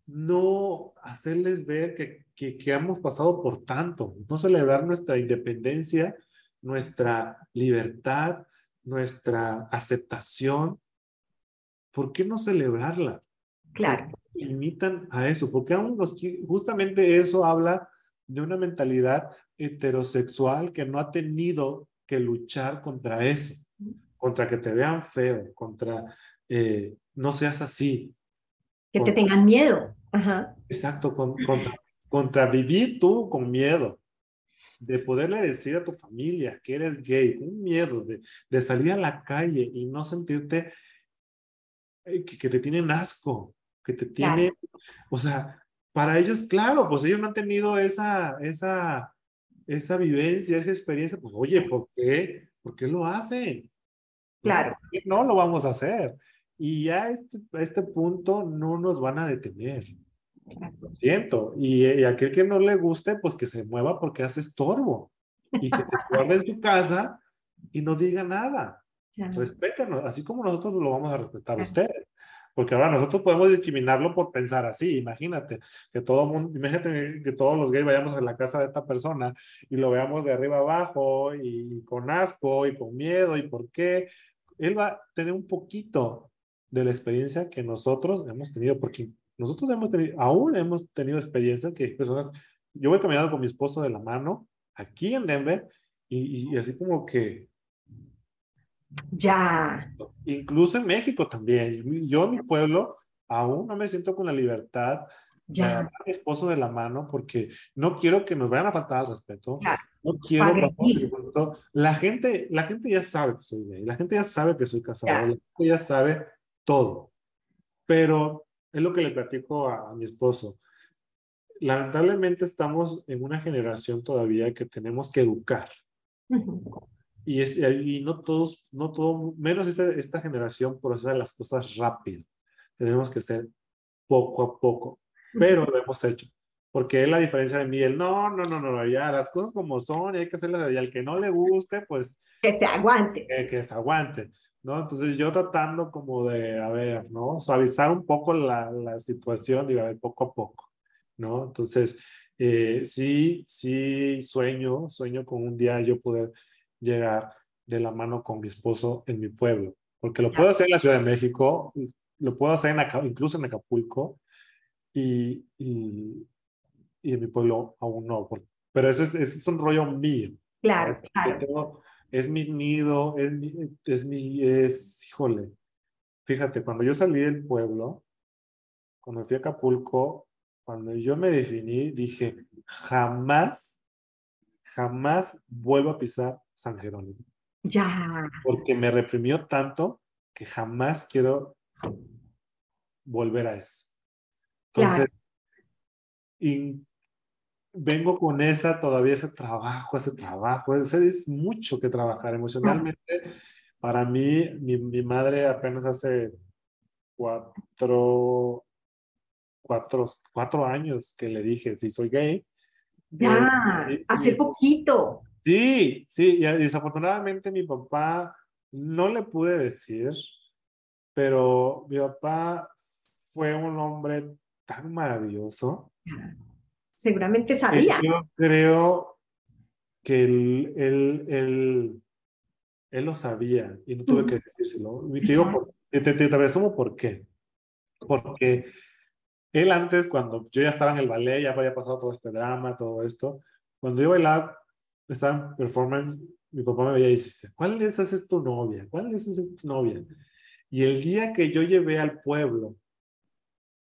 no hacerles ver que, que, que, hemos pasado por tanto? No celebrar nuestra independencia, nuestra libertad, nuestra aceptación. ¿Por qué no celebrarla? Claro. Limitan a eso, porque aún nos, justamente eso habla de una mentalidad heterosexual que no ha tenido que luchar contra eso, contra que te vean feo, contra eh, no seas así. Que te tengan miedo. Exacto, contra, contra vivir tú con miedo de poderle decir a tu familia que eres gay, un miedo de, de salir a la calle y no sentirte eh, que, que te tienen asco, que te tiene, o sea, para ellos, claro, pues ellos no han tenido esa, esa, esa vivencia, esa experiencia, pues oye, ¿por qué? ¿Por qué lo hacen? Claro. no lo vamos a hacer? Y ya este, a este, punto no nos van a detener. Lo siento. Y, aquel que no le guste, pues que se mueva porque hace estorbo. Y que se (laughs) guarde en su casa y no diga nada. Respétanos, así como nosotros lo vamos a respetar a ustedes. Porque ahora nosotros podemos discriminarlo por pensar así. Imagínate que todo mundo, imagínate que todos los gays vayamos a la casa de esta persona y lo veamos de arriba abajo y con asco y con miedo y por qué. Él va a tener un poquito de la experiencia que nosotros hemos tenido, porque nosotros hemos tenido, aún hemos tenido experiencias que personas, yo voy caminando con mi esposo de la mano aquí en Denver y, y así como que ya. Incluso en México también. Yo en mi pueblo aún no me siento con la libertad de agarrar a mi esposo de la mano porque no quiero que nos vayan a faltar al respeto. No quiero la gente, la gente ya sabe que soy gay, la gente ya sabe que soy casado, la gente ya sabe todo. Pero es lo que le platico a, mi esposo. Lamentablemente estamos en una generación todavía que tenemos que educar. Y, es, y no todos, no todo, menos esta, esta generación procesa las cosas rápido. Tenemos que ser poco a poco, pero lo hemos hecho. Porque es la diferencia de mí, el no, no, no, no, ya las cosas como son y hay que hacerlas, y al que no le guste, pues... Que se aguante. Que, que se aguante, ¿no? Entonces yo tratando como de, a ver, ¿no? Suavizar un poco la, la situación, digo, a ver, poco a poco, ¿no? Entonces, eh, sí, sí, sueño, sueño con un día yo poder llegar de la mano con mi esposo en mi pueblo, porque lo puedo hacer en la Ciudad de México, lo puedo hacer en incluso en Acapulco y, y, en mi pueblo aún no, pero ese es, ese es un rollo mío. Claro, claro. Es mi nido, es mi, es mi, es, híjole, fíjate, cuando yo salí del pueblo, cuando fui a Acapulco, cuando yo me definí, dije, jamás, jamás vuelvo a pisar San Jerónimo. Ya. Porque me reprimió tanto que jamás quiero volver a eso. Entonces, y vengo con esa, todavía ese trabajo, ese trabajo, ese es mucho que trabajar emocionalmente. Para mí, mi, mi, madre apenas hace cuatro, cuatro, cuatro años que le dije si soy gay. Ya, eh, hace poquito. Sí, sí, y desafortunadamente mi papá no le pude decir, pero mi papá fue un hombre tan maravilloso. Seguramente sabía. Yo creo que él, él, él, él, lo sabía y no tuve que decírselo. Y te, digo, te, te, te resumo por qué. Porque él antes, cuando yo ya estaba en el ballet, ya había pasado todo este drama, todo esto, cuando yo bailaba, estaba en performance, mi papá me veía y dice, ¿cuál de esas es tu novia? ¿Cuál de esas es tu novia? Y el día que yo llevé al pueblo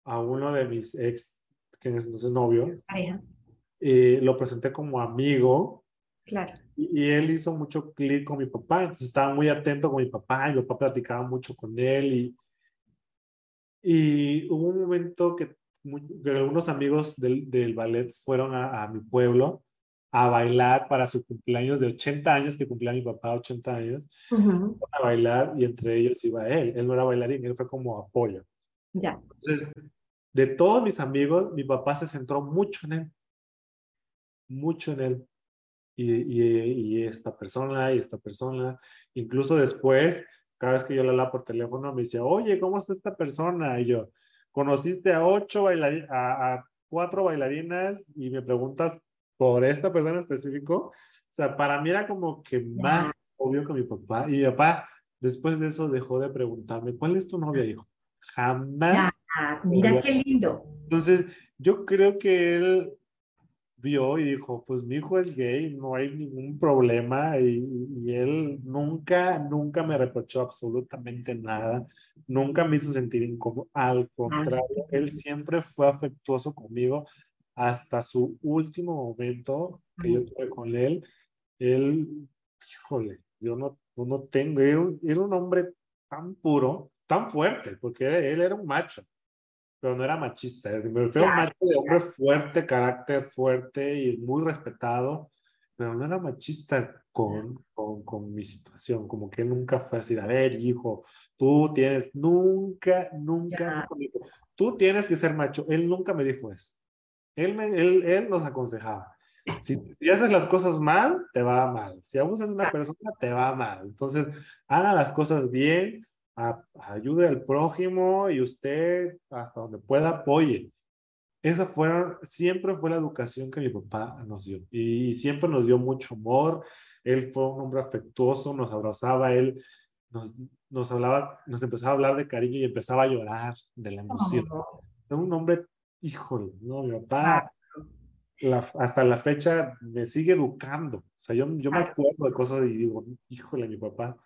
a uno de mis ex, que es entonces novio, eh, lo presenté como amigo. Claro. Y, él hizo mucho clic con mi papá, entonces estaba muy atento con mi papá y mi papá platicaba mucho con él. Y, y hubo un momento que, algunos amigos del, del ballet fueron a, a mi pueblo a bailar para su cumpleaños de 80 años, que cumplía mi papá 80 años, a bailar y entre ellos iba él. Él no era bailarín, él fue como apoyo. Ya. Entonces, de todos mis amigos, mi papá se centró mucho en él, mucho en él. Y, y, y esta persona y esta persona, incluso después, cada vez que yo le hablaba por teléfono, me decía, oye, ¿cómo está esta persona? Y yo, conociste a ocho bailarinas, a, a cuatro bailarinas y me preguntas por esta persona específico. O sea, para mí era como que más obvio que mi papá. Y mi papá, después de eso, dejó de preguntarme, ¿cuál es tu novia, hijo? Jamás. Mira qué lindo. Entonces, yo creo que él vio y dijo, pues mi hijo es gay, no hay ningún problema y, y, él nunca, nunca me reprochó absolutamente nada, nunca me hizo sentir incómodo, al contrario, él siempre fue afectuoso conmigo, hasta su último momento que yo tuve con él, él, híjole, yo no, no tengo, era un, era un hombre tan puro, tan fuerte, porque él era un macho, pero no era machista, me refiero un macho de hombre fuerte, carácter fuerte y muy respetado, pero no era machista con, con, con, mi situación, como que nunca fue así, a ver, hijo, tú tienes, nunca, nunca, tú tienes que ser macho, él nunca me dijo eso. Él, él, él nos aconsejaba. Si, si, haces las cosas mal, te va mal. Si abusas de una persona, te va mal. Entonces, haga las cosas bien, a, ayude al prójimo y usted, hasta donde pueda, apoye. Esa fueron, siempre fue la educación que mi papá nos dio. Y siempre nos dio mucho amor. Él fue un hombre afectuoso, nos abrazaba, él nos, nos hablaba, nos empezaba a hablar de cariño y empezaba a llorar de la emoción. Era un hombre, híjole, no, mi papá hasta la fecha me sigue educando. O sea, yo, yo me acuerdo de cosas y digo, híjole, mi papá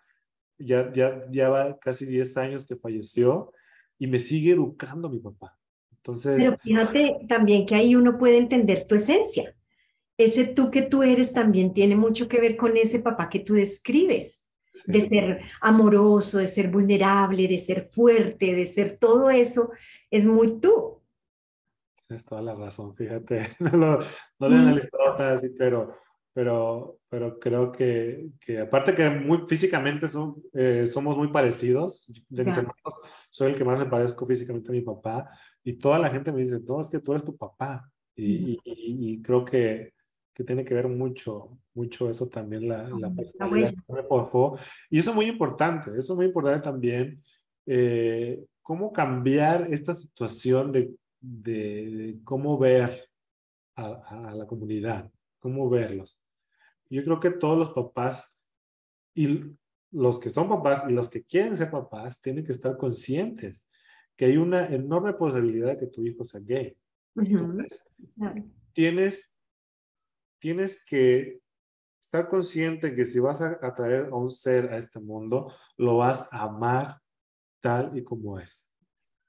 ya, ya, ya va casi 10 años que falleció y me sigue educando mi papá. Entonces... Pero fíjate también que ahí uno puede entender tu esencia. Ese tú que tú eres también tiene mucho que ver con ese papá que tú describes, de ser amoroso, de ser vulnerable, de ser fuerte, de ser todo eso, es muy tú. Tienes toda la razón, fíjate, (laughs) no lo, no lo he analizado así, pero, pero, pero creo que, que aparte que muy físicamente son, eh, somos muy parecidos, de mis hermanos soy el que más me parezco físicamente a mi papá, y toda la gente me dice, no, es que tú eres tu papá, y, y, creo que, que, tiene que ver mucho, mucho eso también, la, la personalidad que me forjó, y eso es muy importante, eso es muy importante también, eh, cómo cambiar esta situación de de, cómo ver a, la comunidad, cómo verlos. Yo creo que todos los papás y los que son papás y los que quieren ser papás tienen que estar conscientes que hay una enorme posibilidad de que tu hijo sea gay. Entonces, tienes, tienes que estar consciente que si vas a, a traer a un ser a este mundo, lo vas a amar tal y como es.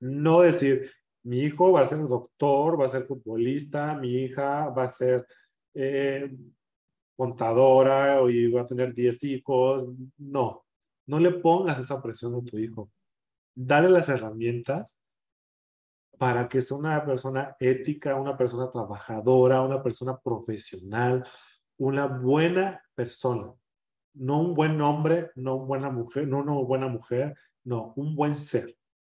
No decir, mi hijo va a ser doctor, va a ser futbolista, mi hija va a ser eh, contadora y va a tener 10 hijos. No, no le pongas esa presión a tu hijo. Dale las herramientas para que sea una persona ética, una persona trabajadora, una persona profesional, una buena persona. No un buen hombre, no una buena mujer, no una buena mujer, no, un buen ser.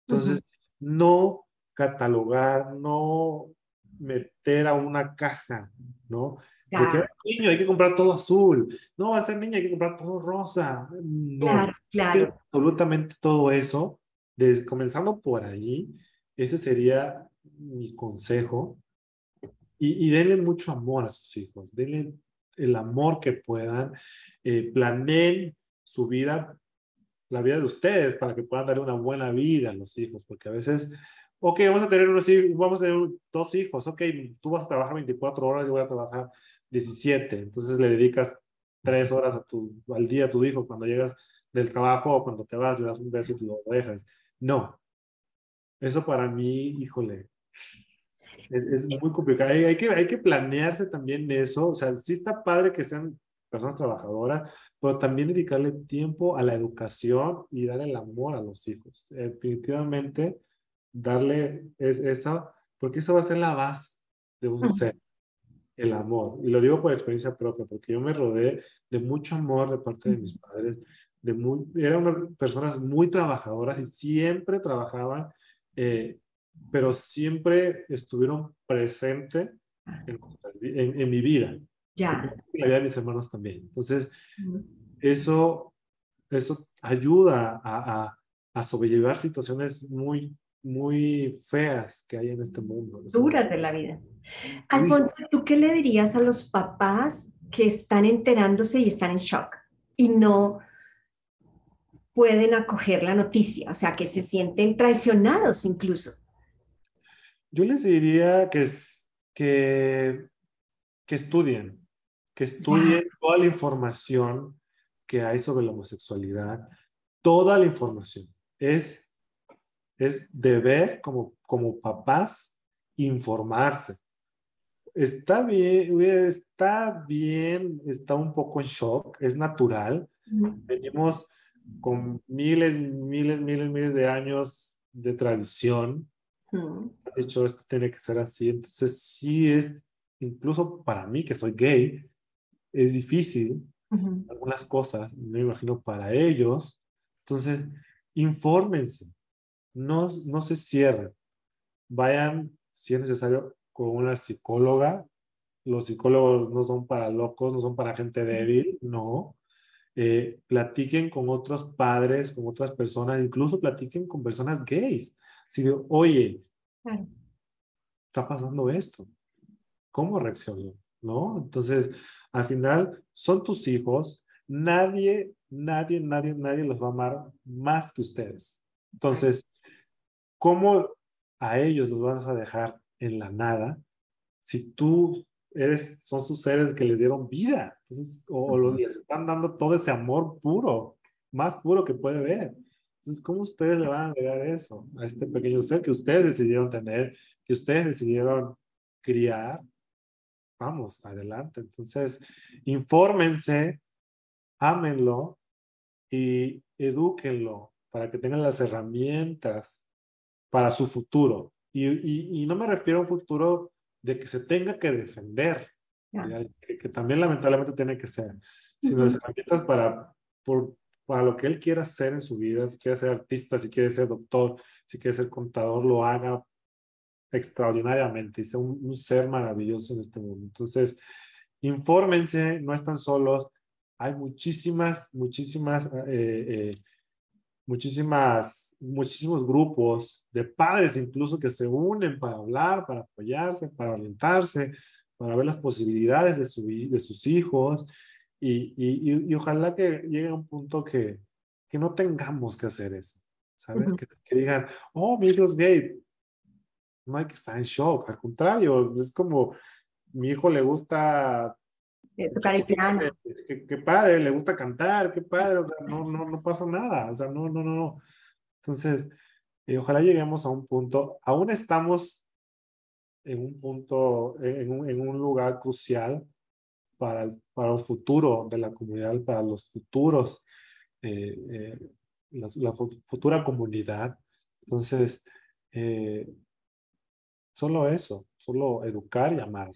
Entonces, no catalogar, no meter a una caja, ¿no? De que niño hay que comprar todo azul, no va a ser niño hay que comprar todo rosa. No, claro, claro. Absolutamente todo eso, desde, comenzando por ahí, ese sería mi consejo. Y, y denle mucho amor a sus hijos, denle el amor que puedan, eh, planeen su vida, la vida de ustedes, para que puedan dar una buena vida a los hijos, porque a veces ok, vamos a tener unos vamos a tener dos hijos, ok, tú vas a trabajar 24 horas, yo voy a trabajar 17, entonces le dedicas tres horas a tu, al día a tu hijo cuando llegas del trabajo o cuando te vas, le das un beso y lo dejas. No, eso para mí, híjole, es, es muy complicado. Hay, hay, que, hay que planearse también eso, o sea, sí está padre que sean personas trabajadoras, pero también dedicarle tiempo a la educación y dar el amor a los hijos. Definitivamente, darle es, esa, porque eso va a ser la base de un ser, el amor. Y lo digo por experiencia propia, porque yo me rodeé de mucho amor de parte de mis padres, de muy, eran personas muy trabajadoras y siempre trabajaban, eh, pero siempre estuvieron presentes en, en, mi vida. Ya. Y la vida de mis hermanos también. Entonces, eso, eso ayuda a, a, a sobrellevar situaciones muy muy feas que hay en este mundo. Duras de la vida. Alfonso, ¿tú qué le dirías a los papás que están enterándose y están en shock y no pueden acoger la noticia, o sea, que se sienten traicionados incluso? Yo les diría que, que, que estudien, que estudien toda la información que hay sobre la homosexualidad, toda la información. Es es deber como, como papás informarse. Está bien, está bien, está un poco en shock, es natural. Venimos con miles, miles, miles, miles de años de tradición. De hecho, esto tiene que ser así. Entonces, sí es, incluso para mí que soy gay, es difícil algunas cosas, me imagino para ellos. Entonces, infórmense, no, no se cierren. Vayan, si es necesario, con una psicóloga los psicólogos no son para locos, no son para gente débil, no. Eh, platiquen con otros padres, con otras personas, incluso platiquen con personas gays. Si de, oye, está pasando esto, ¿cómo reacciono? ¿No? Entonces, al final, son tus hijos, nadie, nadie, nadie, nadie los va a amar más que ustedes. Entonces, ¿cómo a ellos los vas a dejar en la nada si tú eres, son sus seres que les dieron vida? o, les están dando todo ese amor puro, más puro que puede ver. Entonces, ¿cómo ustedes le van a agregar eso a este pequeño ser que ustedes decidieron tener, que ustedes decidieron criar? Vamos, adelante. Entonces, infórmense, ámenlo y edúquenlo para que tengan las herramientas para su futuro. Y, y, no me refiero a un futuro de que se tenga que defender, que, también lamentablemente tiene que ser, sino las herramientas para, por, para lo que él quiera hacer en su vida, si quiere ser artista, si quiere ser doctor, si quiere ser contador, lo haga extraordinariamente y sea un, un ser maravilloso en este mundo. Entonces, infórmense, no están solos, hay muchísimas, muchísimas, eh, eh, muchísimas, muchísimos grupos de padres incluso que se unen para hablar, para apoyarse, para orientarse, para ver las posibilidades de, su, de sus hijos y, y, y, ojalá que llegue a un punto que, que no tengamos que hacer eso, ¿sabes? que, que, digan, oh, mi hijo es gay. No hay que estar en shock, al contrario, es como, mi hijo le gusta tocar el piano. Qué, padre, le gusta cantar, qué padre, o sea, no, no, no pasa nada, o sea, no, no, no, no. Entonces, eh, ojalá lleguemos a un punto, aún estamos en un punto, en un, en un lugar crucial para el, para el futuro de la comunidad, para los futuros, eh, eh, la, futura comunidad. Entonces, solo eso, solo educar y amar.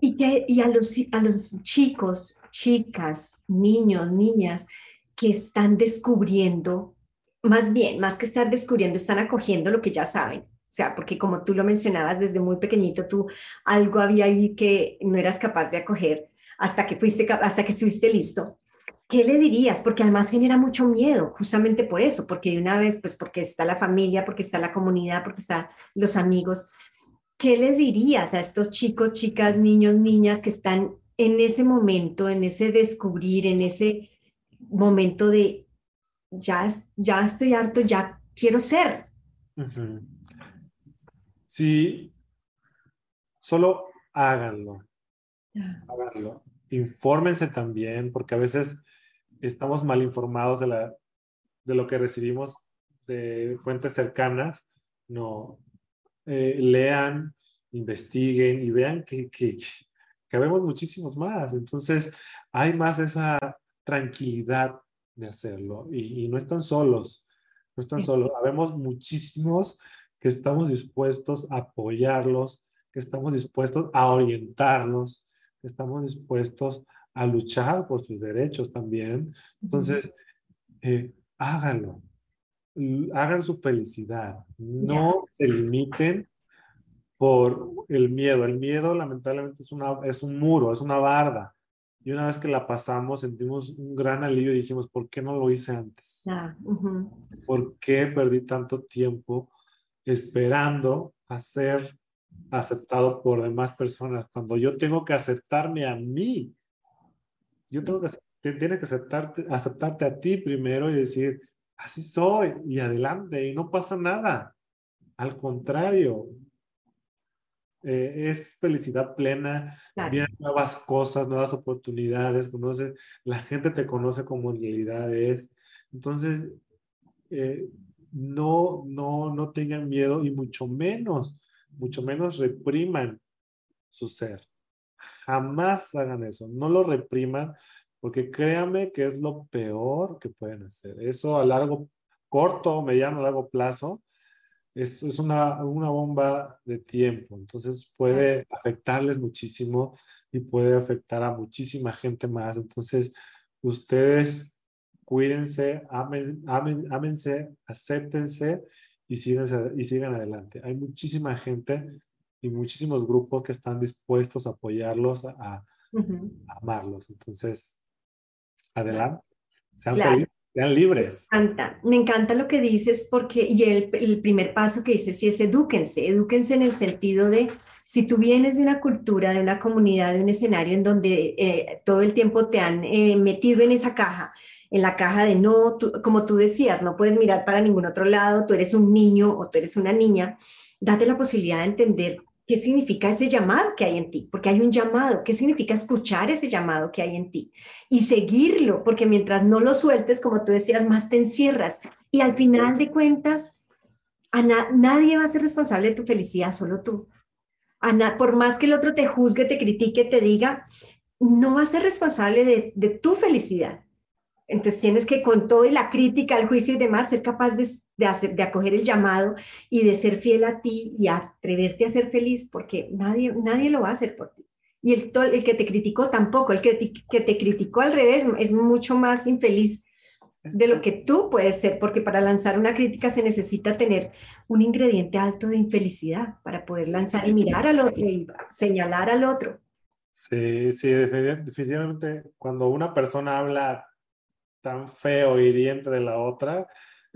Y, que, y a, los, a los chicos, chicas, niños, niñas que están descubriendo, más bien, más que estar descubriendo, están acogiendo lo que ya saben. O sea, porque como tú lo mencionabas desde muy pequeñito, tú algo había ahí que no eras capaz de acoger hasta que fuiste, hasta que estuviste listo. ¿Qué le dirías? Porque además genera mucho miedo, justamente por eso, porque de una vez, pues porque está la familia, porque está la comunidad, porque están los amigos, ¿qué les dirías a estos chicos, chicas, niños, niñas que están en ese momento, en ese descubrir, en ese momento de ya, ya estoy harto, ya quiero ser? Sí, solo háganlo. Háganlo. Infórmense también, porque a veces estamos mal informados de, la, de lo que recibimos de fuentes cercanas. No, eh, lean, investiguen y vean que, que, que vemos muchísimos más. Entonces, hay más esa tranquilidad de hacerlo y, y no están solos, no están solos. Habemos muchísimos que estamos dispuestos a apoyarlos, que estamos dispuestos a orientarlos, que estamos dispuestos a luchar por sus derechos también. Entonces, eh, háganlo, hagan su felicidad, no se limiten por el miedo. El miedo lamentablemente es, una, es un muro, es una barda. Y una vez que la pasamos, sentimos un gran alivio y dijimos, ¿por qué no lo hice antes? ¿Por qué perdí tanto tiempo esperando a ser aceptado por demás personas? Cuando yo tengo que aceptarme a mí. Yo tengo que, tiene que aceptarte, aceptarte a ti primero y decir, así soy y adelante y no pasa nada. Al contrario, eh, es felicidad plena, vienen nuevas cosas, nuevas oportunidades, conoce, la gente te conoce como en realidad es. Entonces, eh, no, no, no tengan miedo y mucho menos, mucho menos repriman su ser. Jamás hagan eso, no lo repriman porque créanme que es lo peor que pueden hacer. Eso a largo, corto, mediano, largo plazo, es, es una, una bomba de tiempo. Entonces puede afectarles muchísimo y puede afectar a muchísima gente más. Entonces, ustedes cuídense, amen, amen, ámense, acéptense y sigan, y sigan adelante. Hay muchísima gente y muchísimos grupos que están dispuestos a apoyarlos, a, amarlos. Entonces, adelante, sean felices. Sean libres. Me encanta, me encanta lo que dices porque, y el, el, primer paso que dices sí es edúquense, edúquense en el sentido de, si tú vienes de una cultura, de una comunidad, de un escenario en donde eh, todo el tiempo te han eh, metido en esa caja, en la caja de no, como tú decías, no puedes mirar para ningún otro lado, tú eres un niño o tú eres una niña, date la posibilidad de entender qué significa ese llamado que hay en ti, porque hay un llamado, qué significa escuchar ese llamado que hay en ti y seguirlo, porque mientras no lo sueltes, como tú decías, más te encierras y al final de cuentas, a nadie va a ser responsable de tu felicidad, solo tú. por más que el otro te juzgue, te critique, te diga, no va a ser responsable de, de tu felicidad. Entonces tienes que con todo y la crítica, el juicio y demás, ser capaz de, de, hacer, de acoger el llamado y de ser fiel a ti y atreverte a ser feliz, porque nadie, nadie lo va a hacer por ti. Y el, el que te criticó tampoco, el que te, que te criticó al revés es mucho más infeliz de lo que tú puedes ser, porque para lanzar una crítica se necesita tener un ingrediente alto de infelicidad para poder lanzar y mirar al otro y señalar al otro. Sí, sí, definitivamente cuando una persona habla tan feo, hiriente de la otra,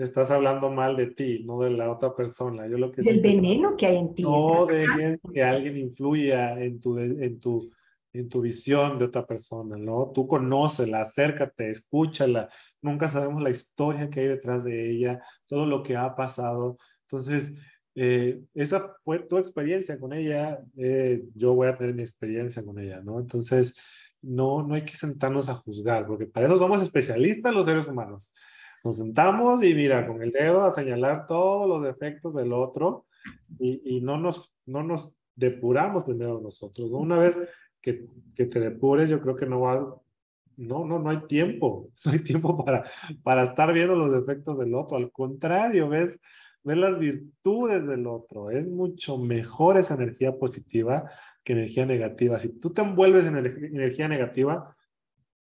estás hablando mal de ti, no de la otra persona. Yo lo que Del veneno que hay en ti. No dejes que alguien influya en tu, en tu, en tu visión de otra persona, ¿no? Tú conócela, acércate, escúchala. Nunca sabemos la historia que hay detrás de ella, todo lo que ha pasado. Entonces, eh, esa fue tu experiencia con ella, eh, yo voy a tener mi experiencia con ella, ¿no? Entonces, no, no hay que sentarnos a juzgar, porque para eso somos especialistas los seres humanos. Nos sentamos y mira, con el dedo a señalar todos los defectos del otro y, y no, nos, no nos depuramos primero nosotros. Una vez que, que, te depures, yo creo que no va, no, no, no hay tiempo, (laughs) no hay tiempo para, para estar viendo los defectos del otro. Al contrario, ves, ves las virtudes del otro. Es mucho mejor esa energía positiva que energía negativa. Si tú te envuelves en energía negativa,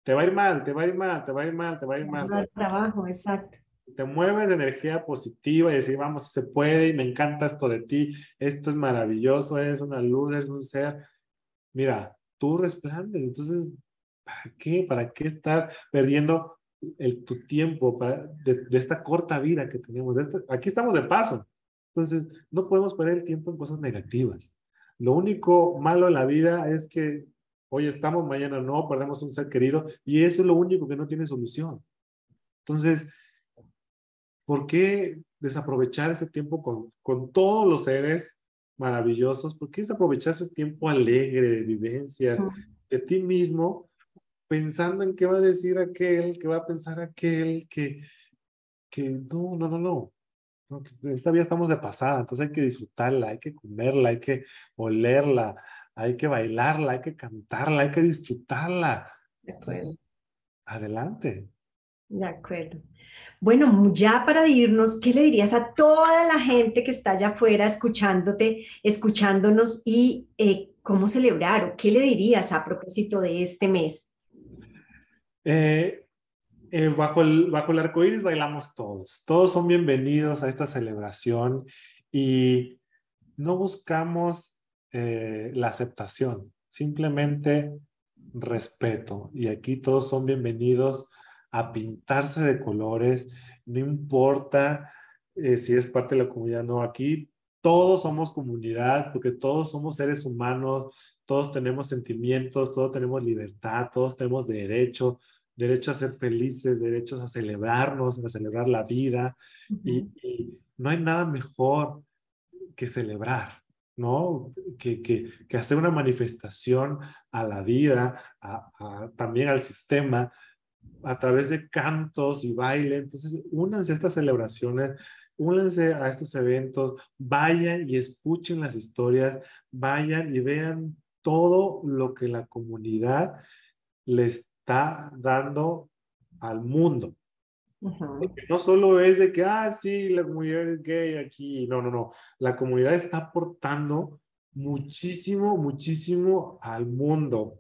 te va a ir mal, te va a ir mal, te va a ir mal, te va a ir mal. trabajo, exacto. Te mueves de energía positiva y decir, vamos, se puede y me encanta esto de ti, esto es maravilloso, es una luz, es un ser. Mira, tú resplandes, entonces, ¿para qué? ¿Para qué estar perdiendo el, tu tiempo para, de, esta corta vida que tenemos? aquí estamos de paso. Entonces, no podemos perder el tiempo en cosas negativas. Lo único malo en la vida es que hoy estamos, mañana no, perdemos un ser querido y eso es lo único que no tiene solución. Entonces, ¿por qué desaprovechar ese tiempo con, con todos los seres maravillosos? ¿Por qué desaprovechar ese tiempo alegre de vivencia de ti mismo pensando en qué va a decir aquel, qué va a pensar aquel, que, que no, no, no, no. Esta vida estamos de pasada, entonces hay que disfrutarla, hay que comerla, hay que olerla, hay que bailarla, hay que cantarla, hay que disfrutarla. De acuerdo. adelante. De acuerdo. Bueno, ya para irnos, ¿qué le dirías a toda la gente que está allá afuera escuchándote, escuchándonos y eh, cómo celebrar o qué le dirías a propósito de este mes? Eh, eh, bajo, el, bajo el arco iris bailamos todos. Todos son bienvenidos a esta celebración y no buscamos eh, la aceptación, simplemente respeto. Y aquí todos son bienvenidos a pintarse de colores, no importa eh, si es parte de la comunidad o no. Aquí todos somos comunidad porque todos somos seres humanos, todos tenemos sentimientos, todos tenemos libertad, todos tenemos derecho, derecho a ser felices, derechos a celebrarnos, a celebrar la vida. y, no hay nada mejor que celebrar, ¿no? Que, que, que hacer una manifestación a la vida, a, también al sistema, a través de cantos y baile. Entonces, únanse a estas celebraciones, únanse a estos eventos, vayan y escuchen las historias, vayan y vean todo lo que la comunidad les está dando al mundo. No solo es de que, ah, sí, la comunidad es gay aquí. No, no, no. La comunidad está aportando muchísimo, muchísimo al mundo.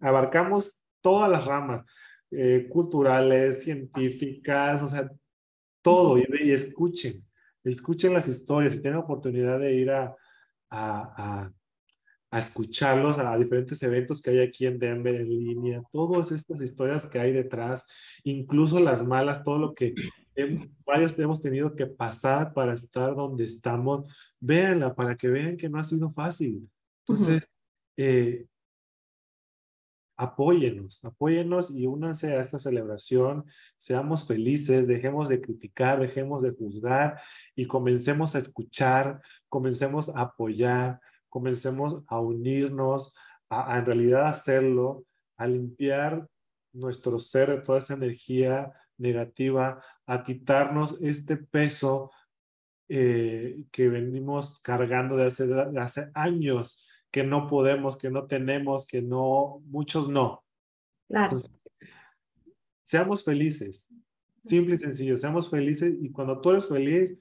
abarcamos todas las ramas, eh, culturales, científicas, o sea, todo. Y, y, escuchen, escuchen las historias. Si tienen oportunidad de ir a, a, a, escucharlos, a diferentes eventos que hay aquí en Denver en línea, todas estas historias que hay detrás, incluso las malas, todo lo que varios hemos tenido que pasar para estar donde estamos, véanla para que vean que no ha sido fácil. Entonces, eh, apóyenos, apóyenos y únanse a esta celebración, seamos felices, dejemos de criticar, dejemos de juzgar y comencemos a escuchar, comencemos a apoyar, comencemos a unirnos, a, en realidad hacerlo, a limpiar nuestro ser de toda esa energía negativa, a quitarnos este peso eh, que venimos cargando de hace, de hace años que no podemos, que no tenemos, que no, muchos no. Claro. seamos felices, simple y sencillo, seamos felices y cuando tú eres feliz,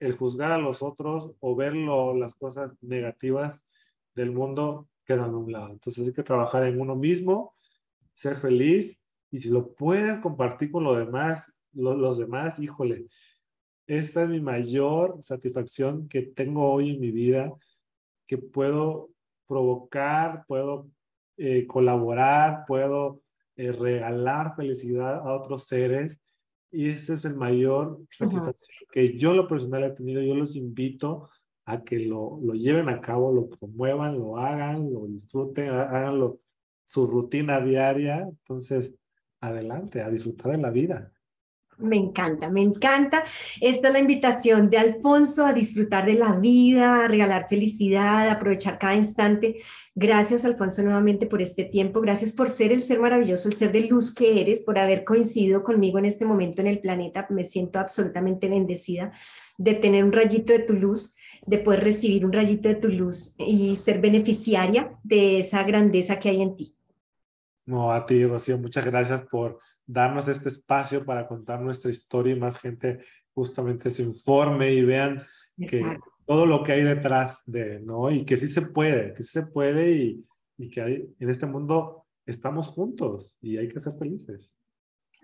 el juzgar a los otros o ver las cosas negativas del mundo quedan a un lado. Entonces hay que trabajar en uno mismo, ser feliz y si lo puedes compartir con los demás, los demás, híjole, esta es mi mayor satisfacción que tengo hoy en mi vida que puedo provocar, puedo eh, colaborar, puedo eh, regalar felicidad a otros seres. Y ese es el mayor satisfacción que yo lo personal he tenido. Yo los invito a que lo, lo lleven a cabo, lo promuevan, lo hagan, lo disfruten, hagan su rutina diaria. Entonces, adelante, a disfrutar de la vida. Me encanta, me encanta. Esta es la invitación de Alfonso a disfrutar de la vida, a regalar felicidad, a aprovechar cada instante. Gracias, Alfonso, nuevamente por este tiempo. Gracias por ser el ser maravilloso, el ser de luz que eres, por haber coincidido conmigo en este momento en el planeta. Me siento absolutamente bendecida de tener un rayito de tu luz, de poder recibir un rayito de tu luz y ser beneficiaria de esa grandeza que hay en ti. No, a ti, Rocío, muchas gracias por darnos este espacio para contar nuestra historia y más gente justamente se informe y vean que todo lo que hay detrás de, ¿no? Y que sí se puede, que sí se puede y, y que hay, en este mundo estamos juntos y hay que ser felices.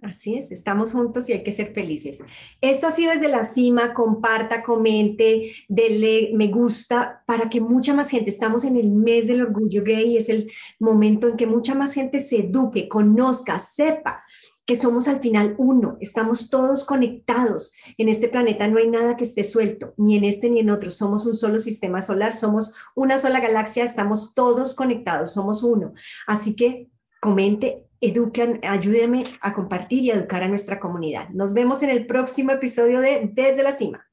Así es, estamos juntos y hay que ser felices. Esto ha sido desde la cima, comparta, comente, dele me gusta para que mucha más gente, estamos en el mes del orgullo gay, es el momento en que mucha más gente se eduque, conozca, sepa que somos al final uno, estamos todos conectados. En este planeta no hay nada que esté suelto, ni en este ni en otro. Somos un solo sistema solar, somos una sola galaxia, estamos todos conectados, somos uno. Así que comente, eduquen, ayúdenme a compartir y educar a nuestra comunidad. Nos vemos en el próximo episodio de Desde la Cima.